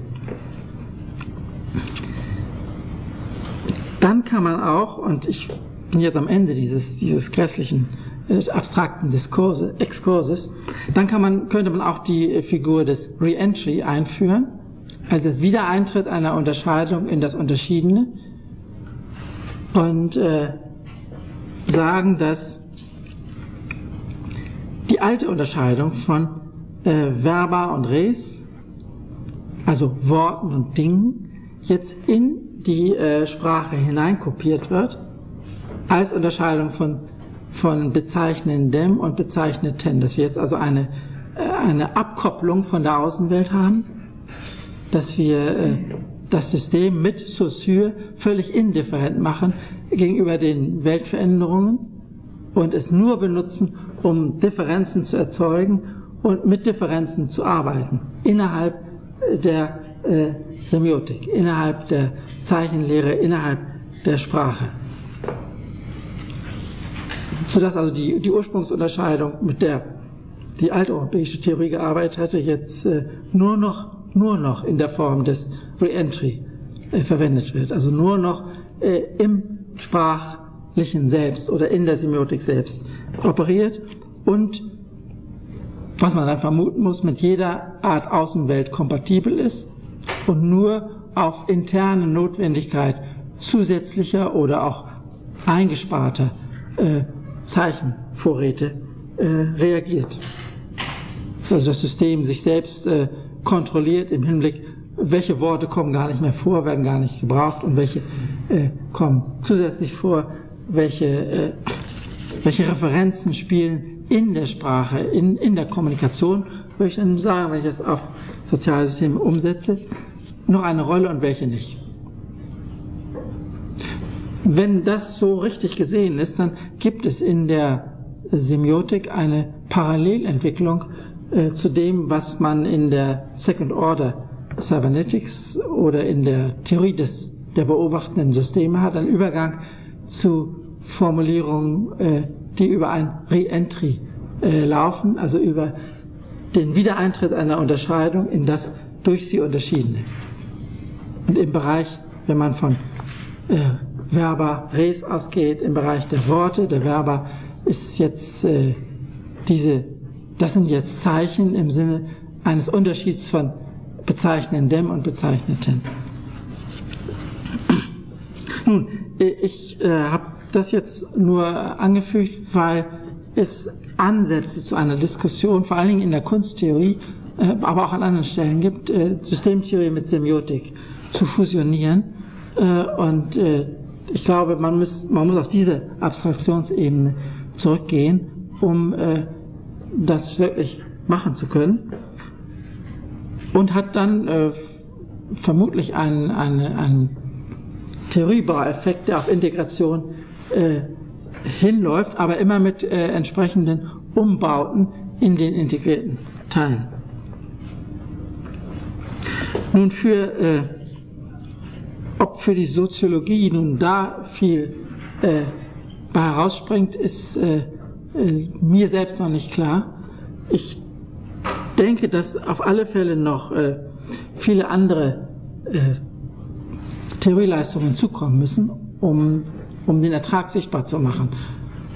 Dann kann man auch, und ich bin jetzt am Ende dieses, dieses grässlichen äh, abstrakten Diskurse, Exkurses, dann kann man, könnte man auch die Figur des Reentry einführen, also das Wiedereintritt einer Unterscheidung in das Unterschiedene und äh, sagen, dass die alte Unterscheidung von äh, Verba und Res, also Worten und Dingen, jetzt in die äh, Sprache hineinkopiert wird, als Unterscheidung von, von bezeichnendem und bezeichneten. Dass wir jetzt also eine, äh, eine Abkopplung von der Außenwelt haben, dass wir äh, das System mit Saussure völlig indifferent machen gegenüber den Weltveränderungen und es nur benutzen, um Differenzen zu erzeugen und mit Differenzen zu arbeiten innerhalb der äh, Semiotik, innerhalb der Zeichenlehre, innerhalb der Sprache. Sodass also die, die Ursprungsunterscheidung, mit der die alteuropäische Theorie gearbeitet hatte, jetzt äh, nur noch, nur noch in der Form des Reentry äh, verwendet wird. Also nur noch äh, im sprachlichen Selbst oder in der Semiotik selbst operiert und was man dann vermuten muss, mit jeder Art Außenwelt kompatibel ist und nur auf interne Notwendigkeit zusätzlicher oder auch eingesparter äh, Zeichenvorräte äh, reagiert. Also das System sich selbst äh, kontrolliert im Hinblick, welche Worte kommen gar nicht mehr vor, werden gar nicht gebraucht und welche äh, kommen zusätzlich vor, welche, äh, welche Referenzen spielen in der Sprache, in, in der Kommunikation, würde ich dann sagen, wenn ich das auf soziale Systeme umsetze, noch eine Rolle und welche nicht. Wenn das so richtig gesehen ist, dann gibt es in der Semiotik eine Parallelentwicklung äh, zu dem, was man in der Second Order Cybernetics oder in der Theorie des, der beobachtenden Systeme hat, ein Übergang zu Formulierungen, äh, die über ein Re-Entry äh, laufen, also über den Wiedereintritt einer Unterscheidung in das durch sie Unterschiedene. Und im Bereich, wenn man von äh, Verba res ausgeht, im Bereich der Worte, der Verba ist jetzt äh, diese, das sind jetzt Zeichen im Sinne eines Unterschieds von bezeichnendem und bezeichneten. Nun, ich äh, habe das jetzt nur angefügt, weil es Ansätze zu einer Diskussion, vor allen Dingen in der Kunsttheorie, äh, aber auch an anderen Stellen gibt, äh, Systemtheorie mit Semiotik zu fusionieren. Äh, und ich glaube, man muss, man muss auf diese Abstraktionsebene zurückgehen, um das wirklich machen zu können. Und hat dann vermutlich einen, einen, einen Theoriebaueffekt, der auf Integration äh, hinläuft, aber immer mit äh, entsprechenden Umbauten in den integrierten Teilen. Nun für äh, ob für die Soziologie nun da viel äh, herausspringt, ist äh, äh, mir selbst noch nicht klar. Ich denke, dass auf alle Fälle noch äh, viele andere äh, Theorieleistungen zukommen müssen, um, um den Ertrag sichtbar zu machen.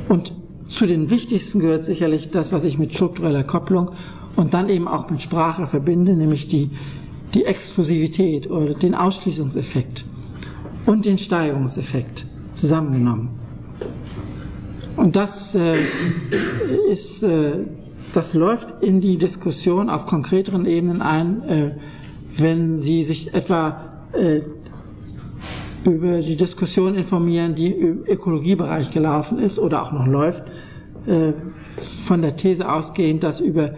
Und zu den wichtigsten gehört sicherlich das, was ich mit struktureller Kopplung und dann eben auch mit Sprache verbinde, nämlich die, die Exklusivität oder den Ausschließungseffekt und den Steigerungseffekt zusammengenommen. Und das äh, ist, äh, das läuft in die Diskussion auf konkreteren Ebenen ein, äh, wenn Sie sich etwa äh, über die Diskussion informieren, die im Ökologiebereich gelaufen ist oder auch noch läuft, äh, von der These ausgehend, dass über,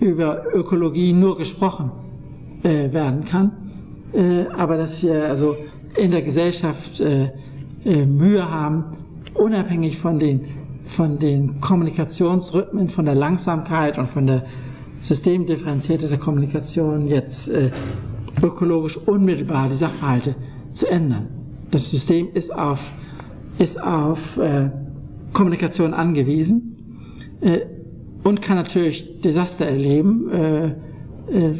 über Ökologie nur gesprochen äh, werden kann, äh, aber dass wir also in der Gesellschaft Mühe haben, unabhängig von den, von den Kommunikationsrhythmen, von der Langsamkeit und von der Systemdifferenziertheit der Kommunikation jetzt ökologisch unmittelbar die Sachverhalte zu ändern. Das System ist auf, ist auf äh, Kommunikation angewiesen äh, und kann natürlich Desaster erleben, äh, äh,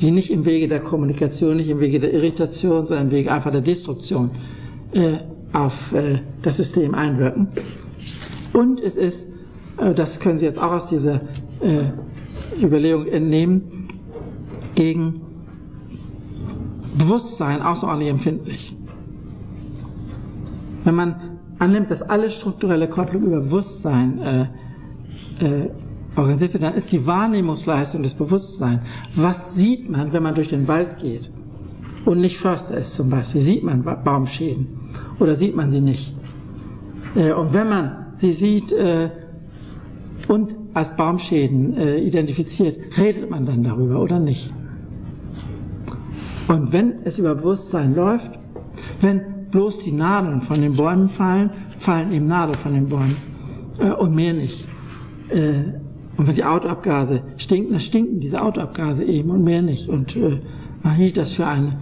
die nicht im Wege der Kommunikation, nicht im Wege der Irritation, sondern im Wege einfach der Destruktion äh, auf äh, das System einwirken. Und es ist, äh, das können Sie jetzt auch aus dieser äh, Überlegung entnehmen, gegen Bewusstsein außerordentlich empfindlich. Wenn man annimmt, dass alle strukturelle Kopplung über Bewusstsein äh, äh, organisiert wird, dann ist die Wahrnehmungsleistung des Bewusstseins. Was sieht man, wenn man durch den Wald geht und nicht Förster ist zum Beispiel? Sieht man Baumschäden oder sieht man sie nicht? Äh, und wenn man sie sieht äh, und als Baumschäden äh, identifiziert, redet man dann darüber oder nicht? Und wenn es über Bewusstsein läuft, wenn bloß die Nadeln von den Bäumen fallen, fallen eben Nadeln von den Bäumen äh, und mehr nicht. Äh, und wenn die Autoabgase stinken, dann stinken diese Autoabgase eben und mehr nicht. Und äh, man hielt das für eine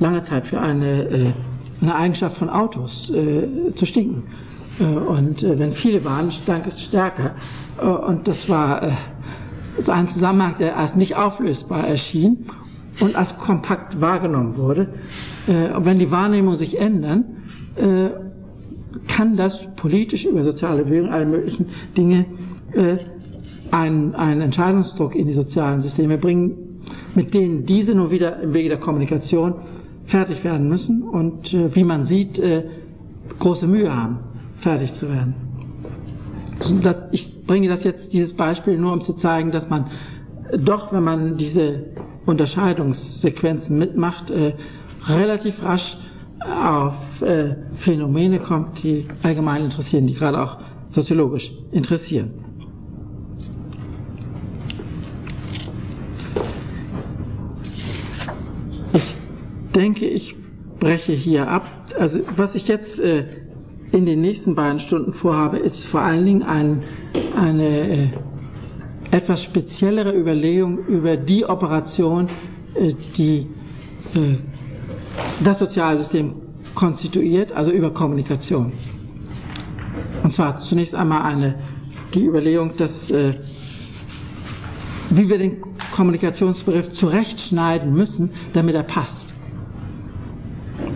lange Zeit für eine, äh, eine Eigenschaft von Autos, äh, zu stinken. Äh, und wenn viele waren, stank es stärker. Und das war so ein Zusammenhang, der als nicht auflösbar erschien und als kompakt wahrgenommen wurde. Äh, wenn die Wahrnehmungen sich ändern, äh, kann das politisch über soziale Bewegung, alle möglichen Dinge äh, einen, einen Entscheidungsdruck in die sozialen Systeme bringen, mit denen diese nur wieder im Wege der Kommunikation fertig werden müssen und äh, wie man sieht, äh, große Mühe haben, fertig zu werden. Das, ich bringe das jetzt, dieses Beispiel nur, um zu zeigen, dass man doch, wenn man diese Unterscheidungssequenzen mitmacht, äh, relativ rasch auf äh, Phänomene kommt, die allgemein interessieren, die gerade auch soziologisch interessieren. denke, ich breche hier ab. Also was ich jetzt äh, in den nächsten beiden Stunden vorhabe, ist vor allen Dingen ein, eine äh, etwas speziellere Überlegung über die Operation, äh, die äh, das Sozialsystem konstituiert, also über Kommunikation. Und zwar zunächst einmal eine, die Überlegung, dass äh, wie wir den Kommunikationsbegriff zurechtschneiden müssen, damit er passt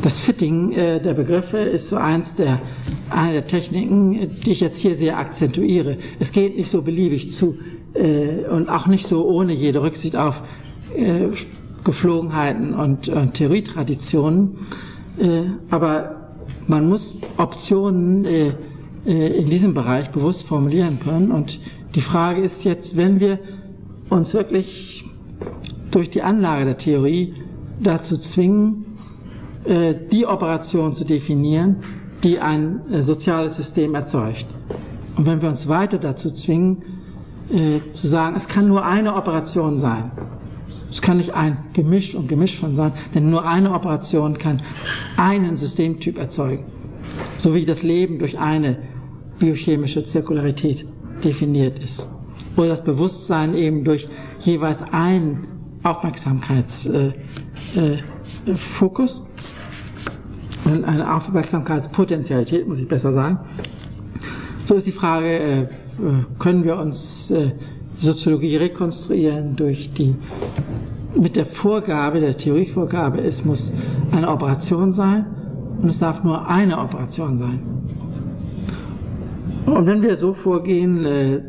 das Fitting der Begriffe ist so eins der, eine der Techniken, die ich jetzt hier sehr akzentuiere. Es geht nicht so beliebig zu äh, und auch nicht so ohne jede Rücksicht auf äh, Geflogenheiten und, und Theorietraditionen, äh, aber man muss Optionen äh, äh, in diesem Bereich bewusst formulieren können. Und die Frage ist jetzt, wenn wir uns wirklich durch die Anlage der Theorie dazu zwingen, äh, die Operation zu definieren, die ein soziales System erzeugt. Und wenn wir uns weiter dazu zwingen, äh, zu sagen, es kann nur eine Operation sein, es kann nicht ein Gemisch und Gemisch von sein, denn nur eine Operation kann einen Systemtyp erzeugen, so wie das Leben durch eine biochemische Zirkularität definiert ist. Oder das Bewusstsein eben durch jeweils einen Aufmerksamkeitsfokus. Äh, äh, eine Aufmerksamkeitspotentialität, muss ich besser sagen. So ist die Frage, äh, können wir uns äh, Soziologie rekonstruieren durch die mit der Vorgabe, der Theorievorgabe, es muss eine Operation sein und es darf nur eine Operation sein. Und wenn wir so vorgehen, äh,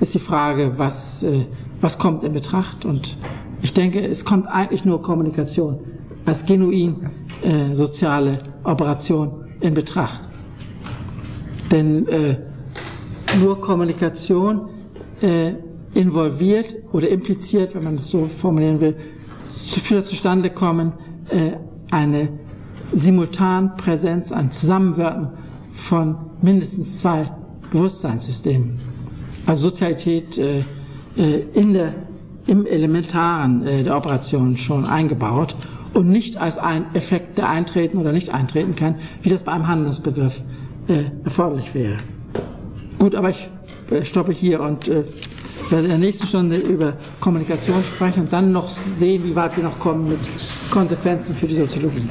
ist die Frage, was, äh, was kommt in Betracht? Und ich denke, es kommt eigentlich nur Kommunikation als genuin äh, soziale Operation in Betracht. Denn äh, nur Kommunikation äh, involviert oder impliziert, wenn man es so formulieren will, für das Zustandekommen äh, eine Simultanpräsenz, ein Zusammenwirken von mindestens zwei Bewusstseinssystemen. Also Sozialität äh, äh, in der, im Elementaren äh, der Operation schon eingebaut und nicht als ein Effekt, der eintreten oder nicht eintreten kann, wie das bei einem Handlungsbegriff äh, erforderlich wäre. Gut, aber ich äh, stoppe hier und äh, werde in der nächsten Stunde über Kommunikation sprechen und dann noch sehen, wie weit wir noch kommen mit Konsequenzen für die Soziologie.